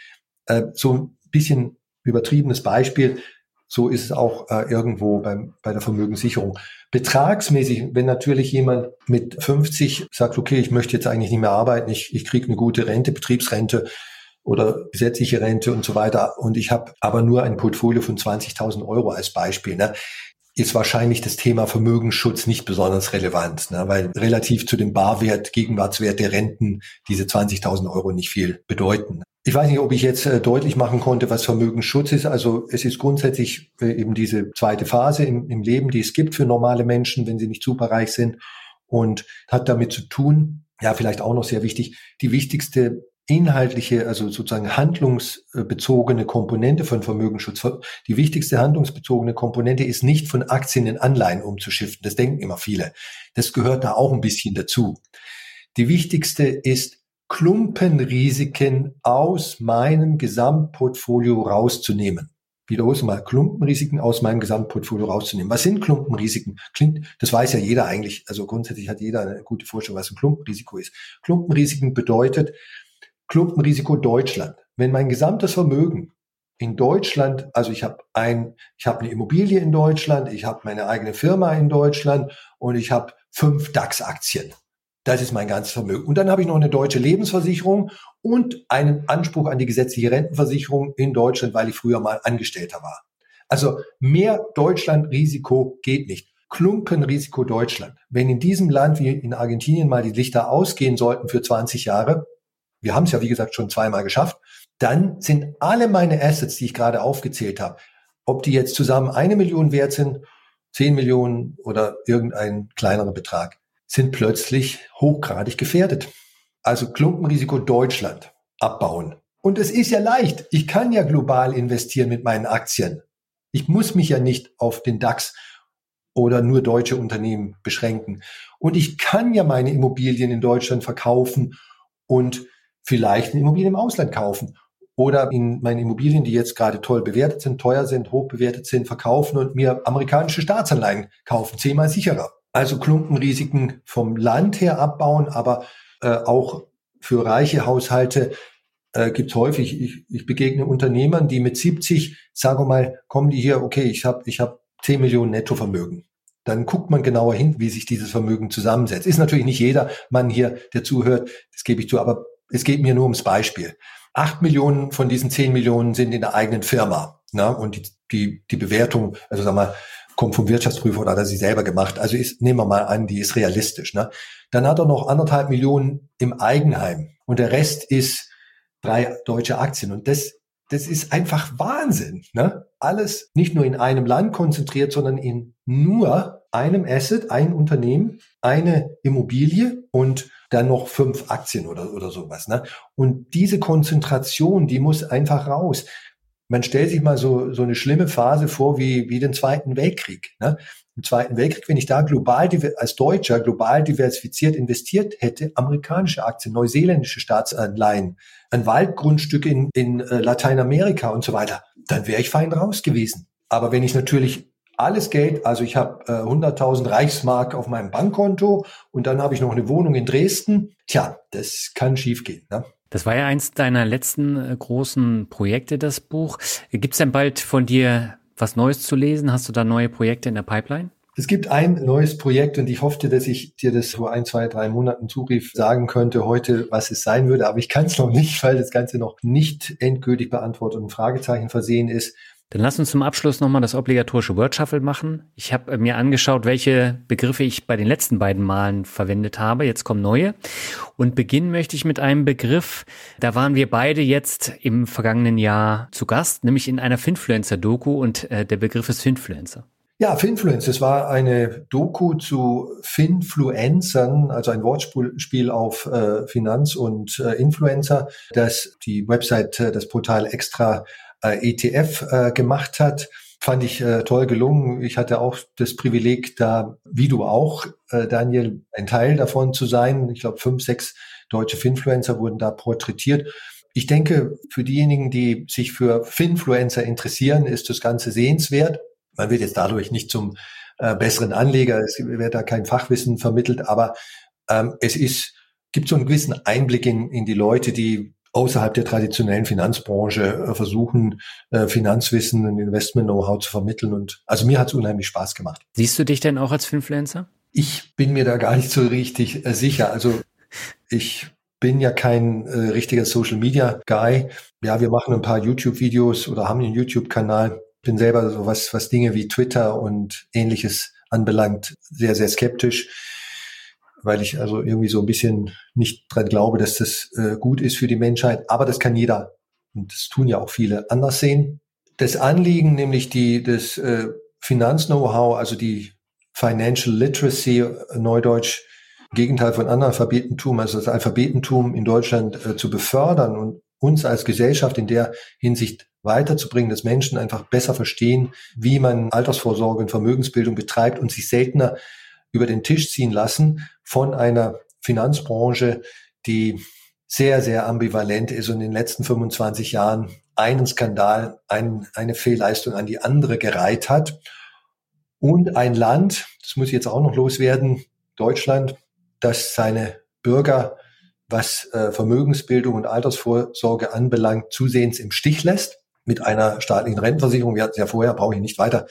äh, so ein bisschen übertriebenes Beispiel. So ist es auch äh, irgendwo beim, bei der Vermögenssicherung. Betragsmäßig, wenn natürlich jemand mit 50 sagt, okay, ich möchte jetzt eigentlich nicht mehr arbeiten, ich, ich kriege eine gute Rente, Betriebsrente oder gesetzliche Rente und so weiter und ich habe aber nur ein Portfolio von 20.000 Euro als Beispiel, ne, ist wahrscheinlich das Thema Vermögensschutz nicht besonders relevant, ne, weil relativ zu dem Barwert, Gegenwartswert der Renten diese 20.000 Euro nicht viel bedeuten. Ich weiß nicht, ob ich jetzt äh, deutlich machen konnte, was Vermögensschutz ist. Also es ist grundsätzlich äh, eben diese zweite Phase im, im Leben, die es gibt für normale Menschen, wenn sie nicht superreich sind und hat damit zu tun, ja, vielleicht auch noch sehr wichtig, die wichtigste inhaltliche, also sozusagen handlungsbezogene Komponente von Vermögensschutz. Die wichtigste handlungsbezogene Komponente ist nicht von Aktien in Anleihen umzuschiften. Das denken immer viele. Das gehört da auch ein bisschen dazu. Die wichtigste ist Klumpenrisiken aus meinem Gesamtportfolio rauszunehmen. Wiederhole mal, Klumpenrisiken aus meinem Gesamtportfolio rauszunehmen. Was sind Klumpenrisiken? Klingt, das weiß ja jeder eigentlich. Also grundsätzlich hat jeder eine gute Vorstellung, was ein Klumpenrisiko ist. Klumpenrisiken bedeutet Klumpenrisiko Deutschland. Wenn mein gesamtes Vermögen in Deutschland, also ich habe ein, ich habe eine Immobilie in Deutschland, ich habe meine eigene Firma in Deutschland und ich habe fünf DAX-Aktien. Das ist mein ganzes Vermögen. Und dann habe ich noch eine deutsche Lebensversicherung und einen Anspruch an die gesetzliche Rentenversicherung in Deutschland, weil ich früher mal Angestellter war. Also mehr Deutschland-Risiko geht nicht. Klumpenrisiko Deutschland. Wenn in diesem Land wie in Argentinien mal die Lichter ausgehen sollten für 20 Jahre, wir haben es ja wie gesagt schon zweimal geschafft, dann sind alle meine Assets, die ich gerade aufgezählt habe, ob die jetzt zusammen eine Million wert sind, zehn Millionen oder irgendein kleinerer Betrag, sind plötzlich hochgradig gefährdet. Also Klumpenrisiko Deutschland abbauen. Und es ist ja leicht. Ich kann ja global investieren mit meinen Aktien. Ich muss mich ja nicht auf den DAX oder nur deutsche Unternehmen beschränken. Und ich kann ja meine Immobilien in Deutschland verkaufen und vielleicht eine Immobilie im Ausland kaufen oder in meine Immobilien, die jetzt gerade toll bewertet sind, teuer sind, hoch bewertet sind, verkaufen und mir amerikanische Staatsanleihen kaufen, zehnmal sicherer. Also Klumpenrisiken vom Land her abbauen, aber äh, auch für reiche Haushalte äh, gibt es häufig. Ich, ich begegne Unternehmern, die mit 70, sagen wir mal, kommen die hier, okay, ich habe ich hab 10 Millionen Nettovermögen. Dann guckt man genauer hin, wie sich dieses Vermögen zusammensetzt. Ist natürlich nicht jeder Mann hier, der zuhört, das gebe ich zu, aber es geht mir nur ums Beispiel. Acht Millionen von diesen zehn Millionen sind in der eigenen Firma. Ne? Und die, die, die Bewertung, also sag mal, kommt vom Wirtschaftsprüfer oder hat er sie selber gemacht. Also ist, nehmen wir mal an, die ist realistisch. Ne? Dann hat er noch anderthalb Millionen im Eigenheim und der Rest ist drei deutsche Aktien. Und das, das ist einfach Wahnsinn. Ne? Alles nicht nur in einem Land konzentriert, sondern in nur einem Asset, ein Unternehmen, eine Immobilie und dann noch fünf Aktien oder, oder sowas. Ne? Und diese Konzentration, die muss einfach raus man stellt sich mal so, so eine schlimme Phase vor wie, wie den Zweiten Weltkrieg. Ne? Im Zweiten Weltkrieg, wenn ich da global, als Deutscher global diversifiziert investiert hätte, amerikanische Aktien, neuseeländische Staatsanleihen, ein Waldgrundstück in, in äh, Lateinamerika und so weiter, dann wäre ich fein raus gewesen. Aber wenn ich natürlich alles Geld, also ich habe äh, 100.000 Reichsmark auf meinem Bankkonto und dann habe ich noch eine Wohnung in Dresden, tja, das kann schiefgehen. Ne? Das war ja eins deiner letzten äh, großen Projekte, das Buch. Gibt es denn bald von dir was Neues zu lesen? Hast du da neue Projekte in der Pipeline? Es gibt ein neues Projekt und ich hoffte, dass ich dir das vor ein, zwei, drei Monaten zurief sagen könnte heute, was es sein würde, aber ich kann es noch nicht, weil das Ganze noch nicht endgültig beantwortet und ein Fragezeichen versehen ist. Dann lass uns zum Abschluss nochmal das obligatorische Word Shuffle machen. Ich habe mir angeschaut, welche Begriffe ich bei den letzten beiden Malen verwendet habe. Jetzt kommen neue. Und beginnen möchte ich mit einem Begriff, da waren wir beide jetzt im vergangenen Jahr zu Gast, nämlich in einer Finfluencer-Doku und äh, der Begriff ist Finfluencer. Ja, Finfluence, es war eine Doku zu Finfluencern, also ein Wortspiel auf äh, Finanz und äh, Influencer, das die Website, äh, das Portal Extra äh, ETF äh, gemacht hat. Fand ich äh, toll gelungen. Ich hatte auch das Privileg, da, wie du auch, äh, Daniel, ein Teil davon zu sein. Ich glaube, fünf, sechs deutsche Finfluencer wurden da porträtiert. Ich denke, für diejenigen, die sich für Finfluencer interessieren, ist das Ganze sehenswert. Man wird jetzt dadurch nicht zum äh, besseren Anleger, es wird da kein Fachwissen vermittelt, aber ähm, es ist, gibt so einen gewissen Einblick in, in die Leute, die außerhalb der traditionellen Finanzbranche äh, versuchen, äh, Finanzwissen und Investment-Know-how zu vermitteln. Und also mir hat es unheimlich Spaß gemacht. Siehst du dich denn auch als Finfluencer? Ich bin mir da gar nicht so richtig äh, sicher. Also ich bin ja kein äh, richtiger Social Media Guy. Ja, wir machen ein paar YouTube-Videos oder haben einen YouTube-Kanal. Bin selber so was, was Dinge wie Twitter und ähnliches anbelangt, sehr, sehr skeptisch weil ich also irgendwie so ein bisschen nicht dran glaube, dass das äh, gut ist für die Menschheit. Aber das kann jeder, und das tun ja auch viele, anders sehen. Das Anliegen, nämlich die, das äh, Finanz-Know-how, also die Financial Literacy, äh, Neudeutsch, Gegenteil von Analphabetentum, also das Alphabetentum in Deutschland äh, zu befördern und uns als Gesellschaft in der Hinsicht weiterzubringen, dass Menschen einfach besser verstehen, wie man Altersvorsorge und Vermögensbildung betreibt und sich seltener über den Tisch ziehen lassen von einer Finanzbranche, die sehr, sehr ambivalent ist und in den letzten 25 Jahren einen Skandal, ein, eine Fehlleistung an die andere gereiht hat. Und ein Land, das muss ich jetzt auch noch loswerden, Deutschland, das seine Bürger, was äh, Vermögensbildung und Altersvorsorge anbelangt, zusehends im Stich lässt. Mit einer staatlichen Rentenversicherung, wir hatten es ja vorher, brauche ich nicht weiter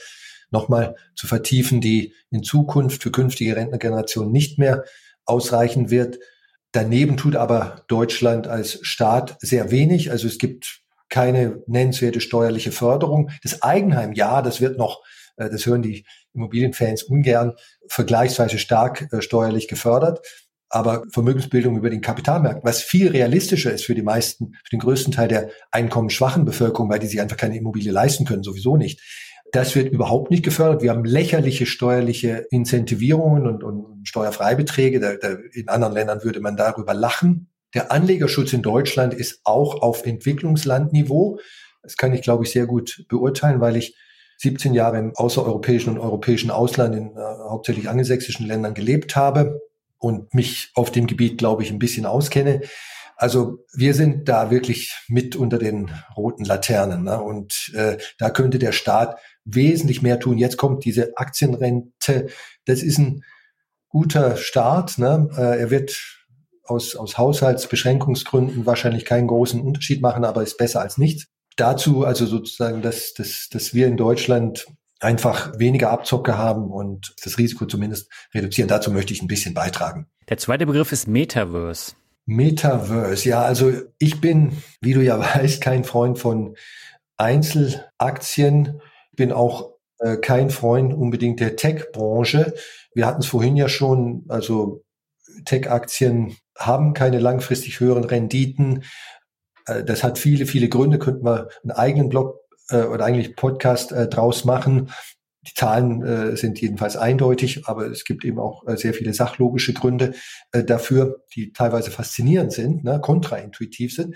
nochmal zu vertiefen, die in Zukunft für künftige Rentnergenerationen nicht mehr ausreichen wird. Daneben tut aber Deutschland als Staat sehr wenig. Also es gibt keine nennenswerte steuerliche Förderung. Das Eigenheim, ja, das wird noch, äh, das hören die Immobilienfans ungern, vergleichsweise stark äh, steuerlich gefördert. Aber Vermögensbildung über den Kapitalmarkt, was viel realistischer ist für die meisten, für den größten Teil der einkommensschwachen Bevölkerung, weil die sich einfach keine Immobilie leisten können, sowieso nicht. Das wird überhaupt nicht gefördert. Wir haben lächerliche steuerliche Incentivierungen und, und Steuerfreibeträge. Da, da, in anderen Ländern würde man darüber lachen. Der Anlegerschutz in Deutschland ist auch auf Entwicklungslandniveau. Das kann ich, glaube ich, sehr gut beurteilen, weil ich 17 Jahre im außereuropäischen und europäischen Ausland in äh, hauptsächlich angelsächsischen Ländern gelebt habe und mich auf dem Gebiet, glaube ich, ein bisschen auskenne. Also wir sind da wirklich mit unter den roten Laternen. Ne? Und äh, da könnte der Staat wesentlich mehr tun. Jetzt kommt diese Aktienrente. Das ist ein guter Start. Ne? Äh, er wird aus, aus Haushaltsbeschränkungsgründen wahrscheinlich keinen großen Unterschied machen, aber ist besser als nichts. Dazu also sozusagen, dass, dass, dass wir in Deutschland einfach weniger Abzocke haben und das Risiko zumindest reduzieren. Dazu möchte ich ein bisschen beitragen. Der zweite Begriff ist Metaverse. Metaverse, ja, also ich bin, wie du ja [LAUGHS] weißt, kein Freund von Einzelaktien, bin auch äh, kein Freund unbedingt der Tech-Branche. Wir hatten es vorhin ja schon, also Tech-Aktien haben keine langfristig höheren Renditen. Äh, das hat viele, viele Gründe. Könnten wir einen eigenen Blog äh, oder eigentlich Podcast äh, draus machen. Die Zahlen äh, sind jedenfalls eindeutig, aber es gibt eben auch äh, sehr viele sachlogische Gründe äh, dafür, die teilweise faszinierend sind, ne, kontraintuitiv sind.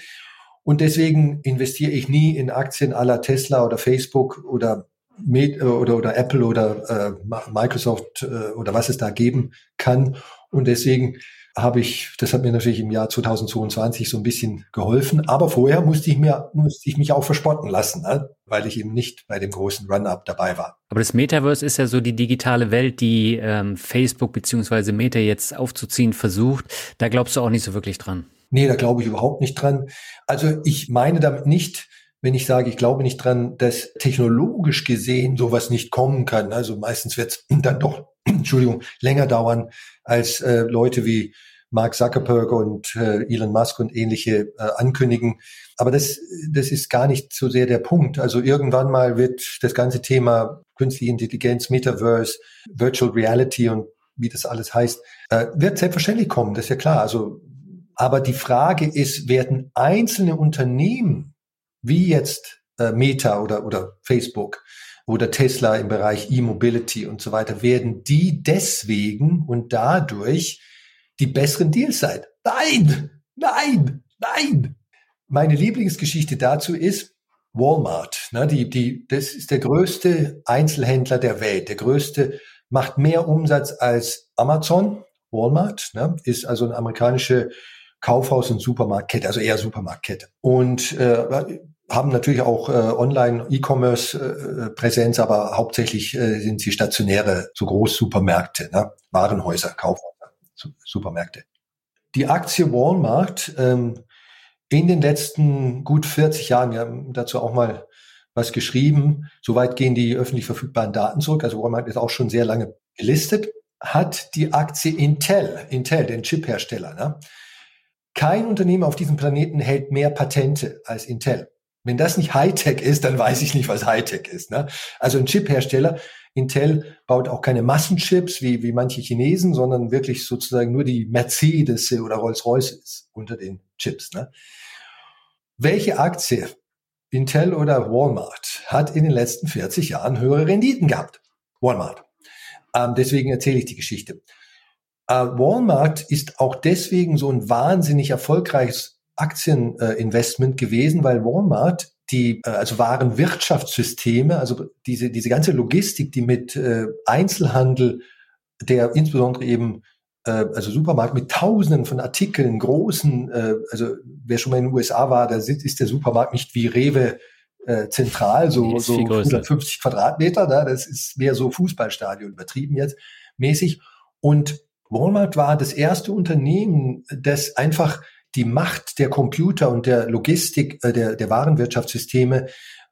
Und deswegen investiere ich nie in Aktien aller Tesla oder Facebook oder Med oder, oder Apple oder äh, Microsoft äh, oder was es da geben kann. Und deswegen habe ich, das hat mir natürlich im Jahr 2022 so ein bisschen geholfen. Aber vorher musste ich mir, musste ich mich auch verspotten lassen, ne? weil ich eben nicht bei dem großen Run-Up dabei war. Aber das Metaverse ist ja so die digitale Welt, die ähm, Facebook beziehungsweise Meta jetzt aufzuziehen versucht. Da glaubst du auch nicht so wirklich dran. Nee, da glaube ich überhaupt nicht dran. Also ich meine damit nicht, wenn ich sage, ich glaube nicht dran, dass technologisch gesehen sowas nicht kommen kann. Also meistens wird es [CLEARS THROAT] dann doch, [CLEARS THROAT] Entschuldigung, länger dauern, als äh, Leute wie Mark Zuckerberg und äh, Elon Musk und ähnliche äh, ankündigen. Aber das, das ist gar nicht so sehr der Punkt. Also irgendwann mal wird das ganze Thema künstliche Intelligenz, Metaverse, Virtual Reality und wie das alles heißt, äh, wird selbstverständlich kommen. Das ist ja klar. Also, aber die Frage ist, werden einzelne Unternehmen wie jetzt äh, Meta oder, oder Facebook oder Tesla im Bereich E-Mobility und so weiter, werden die deswegen und dadurch die besseren Deals sein. Nein, nein, nein. Meine Lieblingsgeschichte dazu ist Walmart. Ne, die, die, das ist der größte Einzelhändler der Welt. Der größte macht mehr Umsatz als Amazon. Walmart ne, ist also eine amerikanische Kaufhaus- und Supermarktkette, also eher Supermarktkette. Und äh, haben natürlich auch äh, Online-E-Commerce-Präsenz, äh, aber hauptsächlich äh, sind sie stationäre, so Großsupermärkte, ne? Warenhäuser, Kaufhäuser. Supermärkte. Die Aktie Walmart ähm, in den letzten gut 40 Jahren, wir haben dazu auch mal was geschrieben, soweit gehen die öffentlich verfügbaren Daten zurück, also Walmart ist auch schon sehr lange gelistet, hat die Aktie Intel, Intel, den Chiphersteller, ne? Kein Unternehmen auf diesem Planeten hält mehr Patente als Intel. Wenn das nicht Hightech ist, dann weiß ich nicht, was Hightech ist. Ne? Also ein Chiphersteller Intel baut auch keine Massenchips wie, wie manche Chinesen, sondern wirklich sozusagen nur die Mercedes oder Rolls-Royce ist unter den Chips. Ne? Welche Aktie, Intel oder Walmart, hat in den letzten 40 Jahren höhere Renditen gehabt? Walmart. Ähm, deswegen erzähle ich die Geschichte. Äh, Walmart ist auch deswegen so ein wahnsinnig erfolgreiches Aktieninvestment gewesen, weil Walmart die äh, also wahren Wirtschaftssysteme, also diese, diese ganze Logistik, die mit äh, Einzelhandel, der insbesondere eben also Supermarkt mit Tausenden von Artikeln, großen, also wer schon mal in den USA war, da ist der Supermarkt nicht wie Rewe äh, zentral, so, so 150 Quadratmeter, da, das ist mehr so Fußballstadion übertrieben jetzt mäßig. Und Walmart war das erste Unternehmen, das einfach die Macht der Computer und der Logistik, äh, der, der Warenwirtschaftssysteme,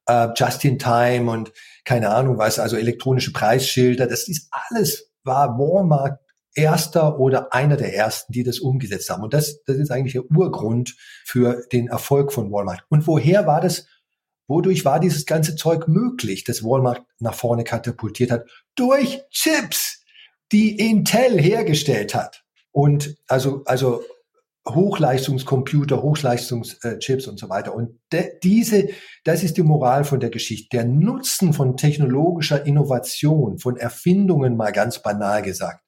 äh, just in time und keine Ahnung was, also elektronische Preisschilder, das ist alles, war Walmart erster oder einer der ersten, die das umgesetzt haben. Und das, das ist eigentlich der Urgrund für den Erfolg von Walmart. Und woher war das? Wodurch war dieses ganze Zeug möglich, das Walmart nach vorne katapultiert hat? Durch Chips, die Intel hergestellt hat. Und also, also Hochleistungscomputer, Hochleistungschips und so weiter. Und de, diese, das ist die Moral von der Geschichte. Der Nutzen von technologischer Innovation, von Erfindungen mal ganz banal gesagt,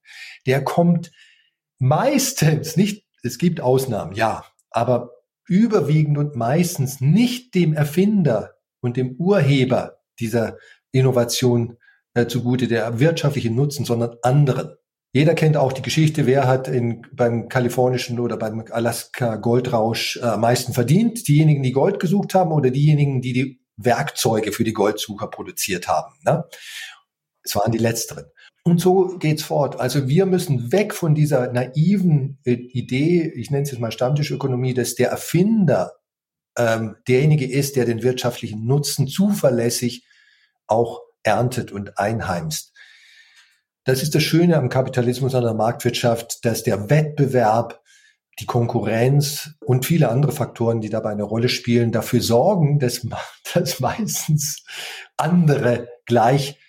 der kommt meistens nicht, es gibt Ausnahmen, ja, aber überwiegend und meistens nicht dem Erfinder und dem Urheber dieser Innovation äh, zugute, der wirtschaftliche Nutzen, sondern anderen. Jeder kennt auch die Geschichte, wer hat in, beim kalifornischen oder beim Alaska Goldrausch äh, am meisten verdient. Diejenigen, die Gold gesucht haben oder diejenigen, die die Werkzeuge für die Goldsucher produziert haben. Ne? Es waren die letzteren. Und so geht's fort. Also wir müssen weg von dieser naiven äh, Idee, ich nenne es jetzt mal Stammtischökonomie, dass der Erfinder ähm, derjenige ist, der den wirtschaftlichen Nutzen zuverlässig auch erntet und einheimst. Das ist das Schöne am Kapitalismus, an der Marktwirtschaft, dass der Wettbewerb, die Konkurrenz und viele andere Faktoren, die dabei eine Rolle spielen, dafür sorgen, dass, [LAUGHS] dass meistens andere gleich,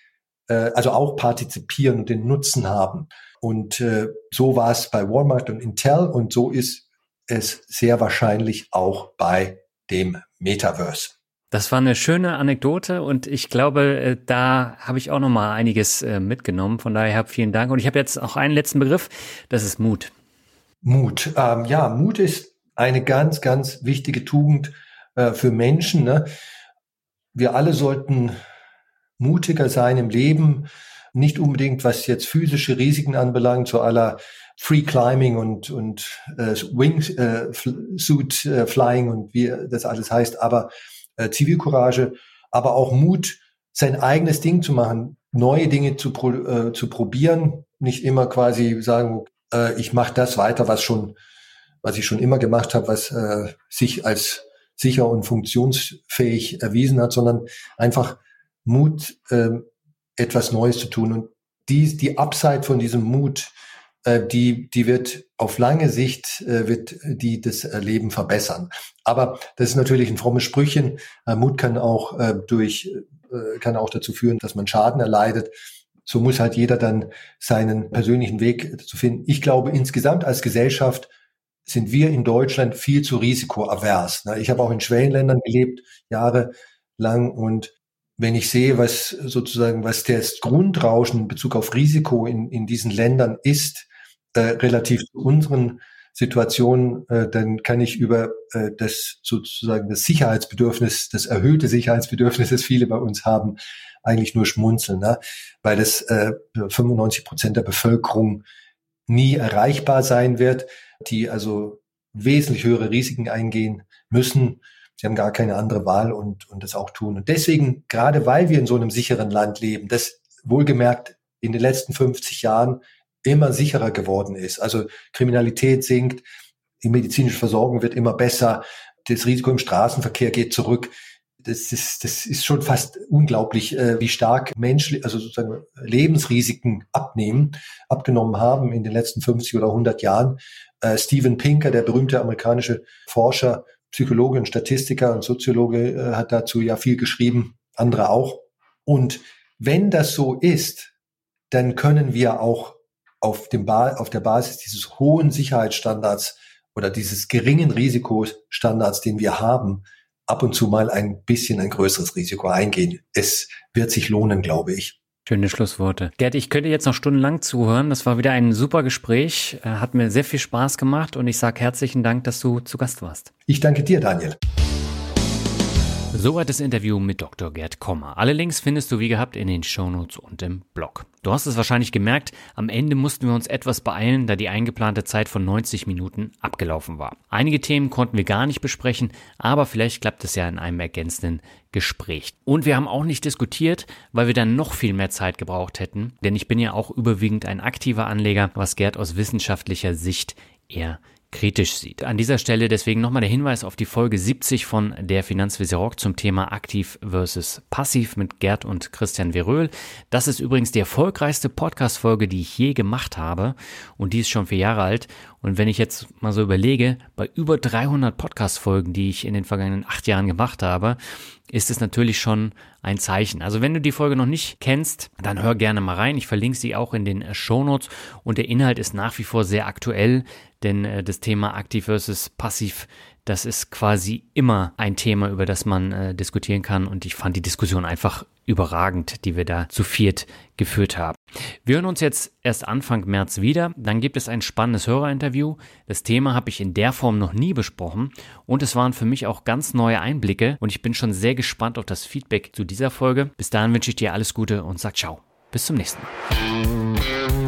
äh, also auch partizipieren und den Nutzen haben. Und äh, so war es bei Walmart und Intel und so ist es sehr wahrscheinlich auch bei dem Metaverse. Das war eine schöne Anekdote und ich glaube, äh, da habe ich auch noch mal einiges äh, mitgenommen. Von daher vielen Dank. Und ich habe jetzt auch einen letzten Begriff. Das ist Mut. Mut. Ähm, ja, Mut ist eine ganz, ganz wichtige Tugend äh, für Menschen. Ne? Wir alle sollten mutiger sein im Leben. Nicht unbedingt, was jetzt physische Risiken anbelangt, so aller Free Climbing und, und äh, Wingsuit äh, äh, Flying und wie das alles heißt, aber äh, Zivilcourage, aber auch Mut, sein eigenes Ding zu machen, neue Dinge zu, pro, äh, zu probieren, nicht immer quasi sagen, äh, ich mache das weiter, was schon, was ich schon immer gemacht habe, was äh, sich als sicher und funktionsfähig erwiesen hat, sondern einfach Mut, äh, etwas Neues zu tun. Und die, die Upside von diesem Mut, die, die wird auf lange Sicht, äh, wird die das Leben verbessern. Aber das ist natürlich ein frommes Sprüchen. Äh, Mut kann auch äh, durch, äh, kann auch dazu führen, dass man Schaden erleidet. So muss halt jeder dann seinen persönlichen Weg zu finden. Ich glaube, insgesamt als Gesellschaft sind wir in Deutschland viel zu risikoavers. Ich habe auch in Schwellenländern gelebt, jahrelang und wenn ich sehe, was sozusagen, was das Grundrauschen in Bezug auf Risiko in, in diesen Ländern ist, äh, relativ zu unseren Situationen, äh, dann kann ich über äh, das sozusagen das Sicherheitsbedürfnis, das erhöhte Sicherheitsbedürfnis, das viele bei uns haben, eigentlich nur schmunzeln, ne? weil das äh, 95 Prozent der Bevölkerung nie erreichbar sein wird, die also wesentlich höhere Risiken eingehen müssen. Sie haben gar keine andere Wahl und, und das auch tun. Und deswegen, gerade weil wir in so einem sicheren Land leben, das wohlgemerkt in den letzten 50 Jahren immer sicherer geworden ist. Also Kriminalität sinkt, die medizinische Versorgung wird immer besser, das Risiko im Straßenverkehr geht zurück. Das ist, das ist schon fast unglaublich, äh, wie stark Mensch, also sozusagen Lebensrisiken abnehmen, abgenommen haben in den letzten 50 oder 100 Jahren. Äh, Steven Pinker, der berühmte amerikanische Forscher, Psychologe und Statistiker und Soziologe, äh, hat dazu ja viel geschrieben, andere auch. Und wenn das so ist, dann können wir auch auf, dem ba auf der Basis dieses hohen Sicherheitsstandards oder dieses geringen Risikostandards, den wir haben, ab und zu mal ein bisschen ein größeres Risiko eingehen. Es wird sich lohnen, glaube ich. Schöne Schlussworte. Gerd, ich könnte jetzt noch stundenlang zuhören. Das war wieder ein super Gespräch. Äh, hat mir sehr viel Spaß gemacht und ich sage herzlichen Dank, dass du zu Gast warst. Ich danke dir, Daniel. Soweit das Interview mit Dr. Gerd Kommer. Alle Links findest du wie gehabt in den Shownotes und im Blog. Du hast es wahrscheinlich gemerkt, am Ende mussten wir uns etwas beeilen, da die eingeplante Zeit von 90 Minuten abgelaufen war. Einige Themen konnten wir gar nicht besprechen, aber vielleicht klappt es ja in einem ergänzenden Gespräch. Und wir haben auch nicht diskutiert, weil wir dann noch viel mehr Zeit gebraucht hätten, denn ich bin ja auch überwiegend ein aktiver Anleger, was Gerd aus wissenschaftlicher Sicht eher kritisch sieht. An dieser Stelle deswegen nochmal der Hinweis auf die Folge 70 von der Finanzvisier Rock zum Thema aktiv versus passiv mit Gerd und Christian Veröhl. Das ist übrigens die erfolgreichste Podcast-Folge, die ich je gemacht habe und die ist schon vier Jahre alt. Und wenn ich jetzt mal so überlege, bei über 300 Podcast-Folgen, die ich in den vergangenen acht Jahren gemacht habe, ist es natürlich schon ein Zeichen. Also wenn du die Folge noch nicht kennst, dann hör gerne mal rein. Ich verlinke sie auch in den Shownotes und der Inhalt ist nach wie vor sehr aktuell, denn äh, das Thema aktiv versus passiv, das ist quasi immer ein Thema, über das man äh, diskutieren kann und ich fand die Diskussion einfach überragend, die wir da zu viert geführt haben. Wir hören uns jetzt erst Anfang März wieder, dann gibt es ein spannendes Hörerinterview. Das Thema habe ich in der Form noch nie besprochen und es waren für mich auch ganz neue Einblicke und ich bin schon sehr gespannt auf das Feedback zu dieser Folge. Bis dahin wünsche ich dir alles Gute und sag ciao. Bis zum nächsten Mal.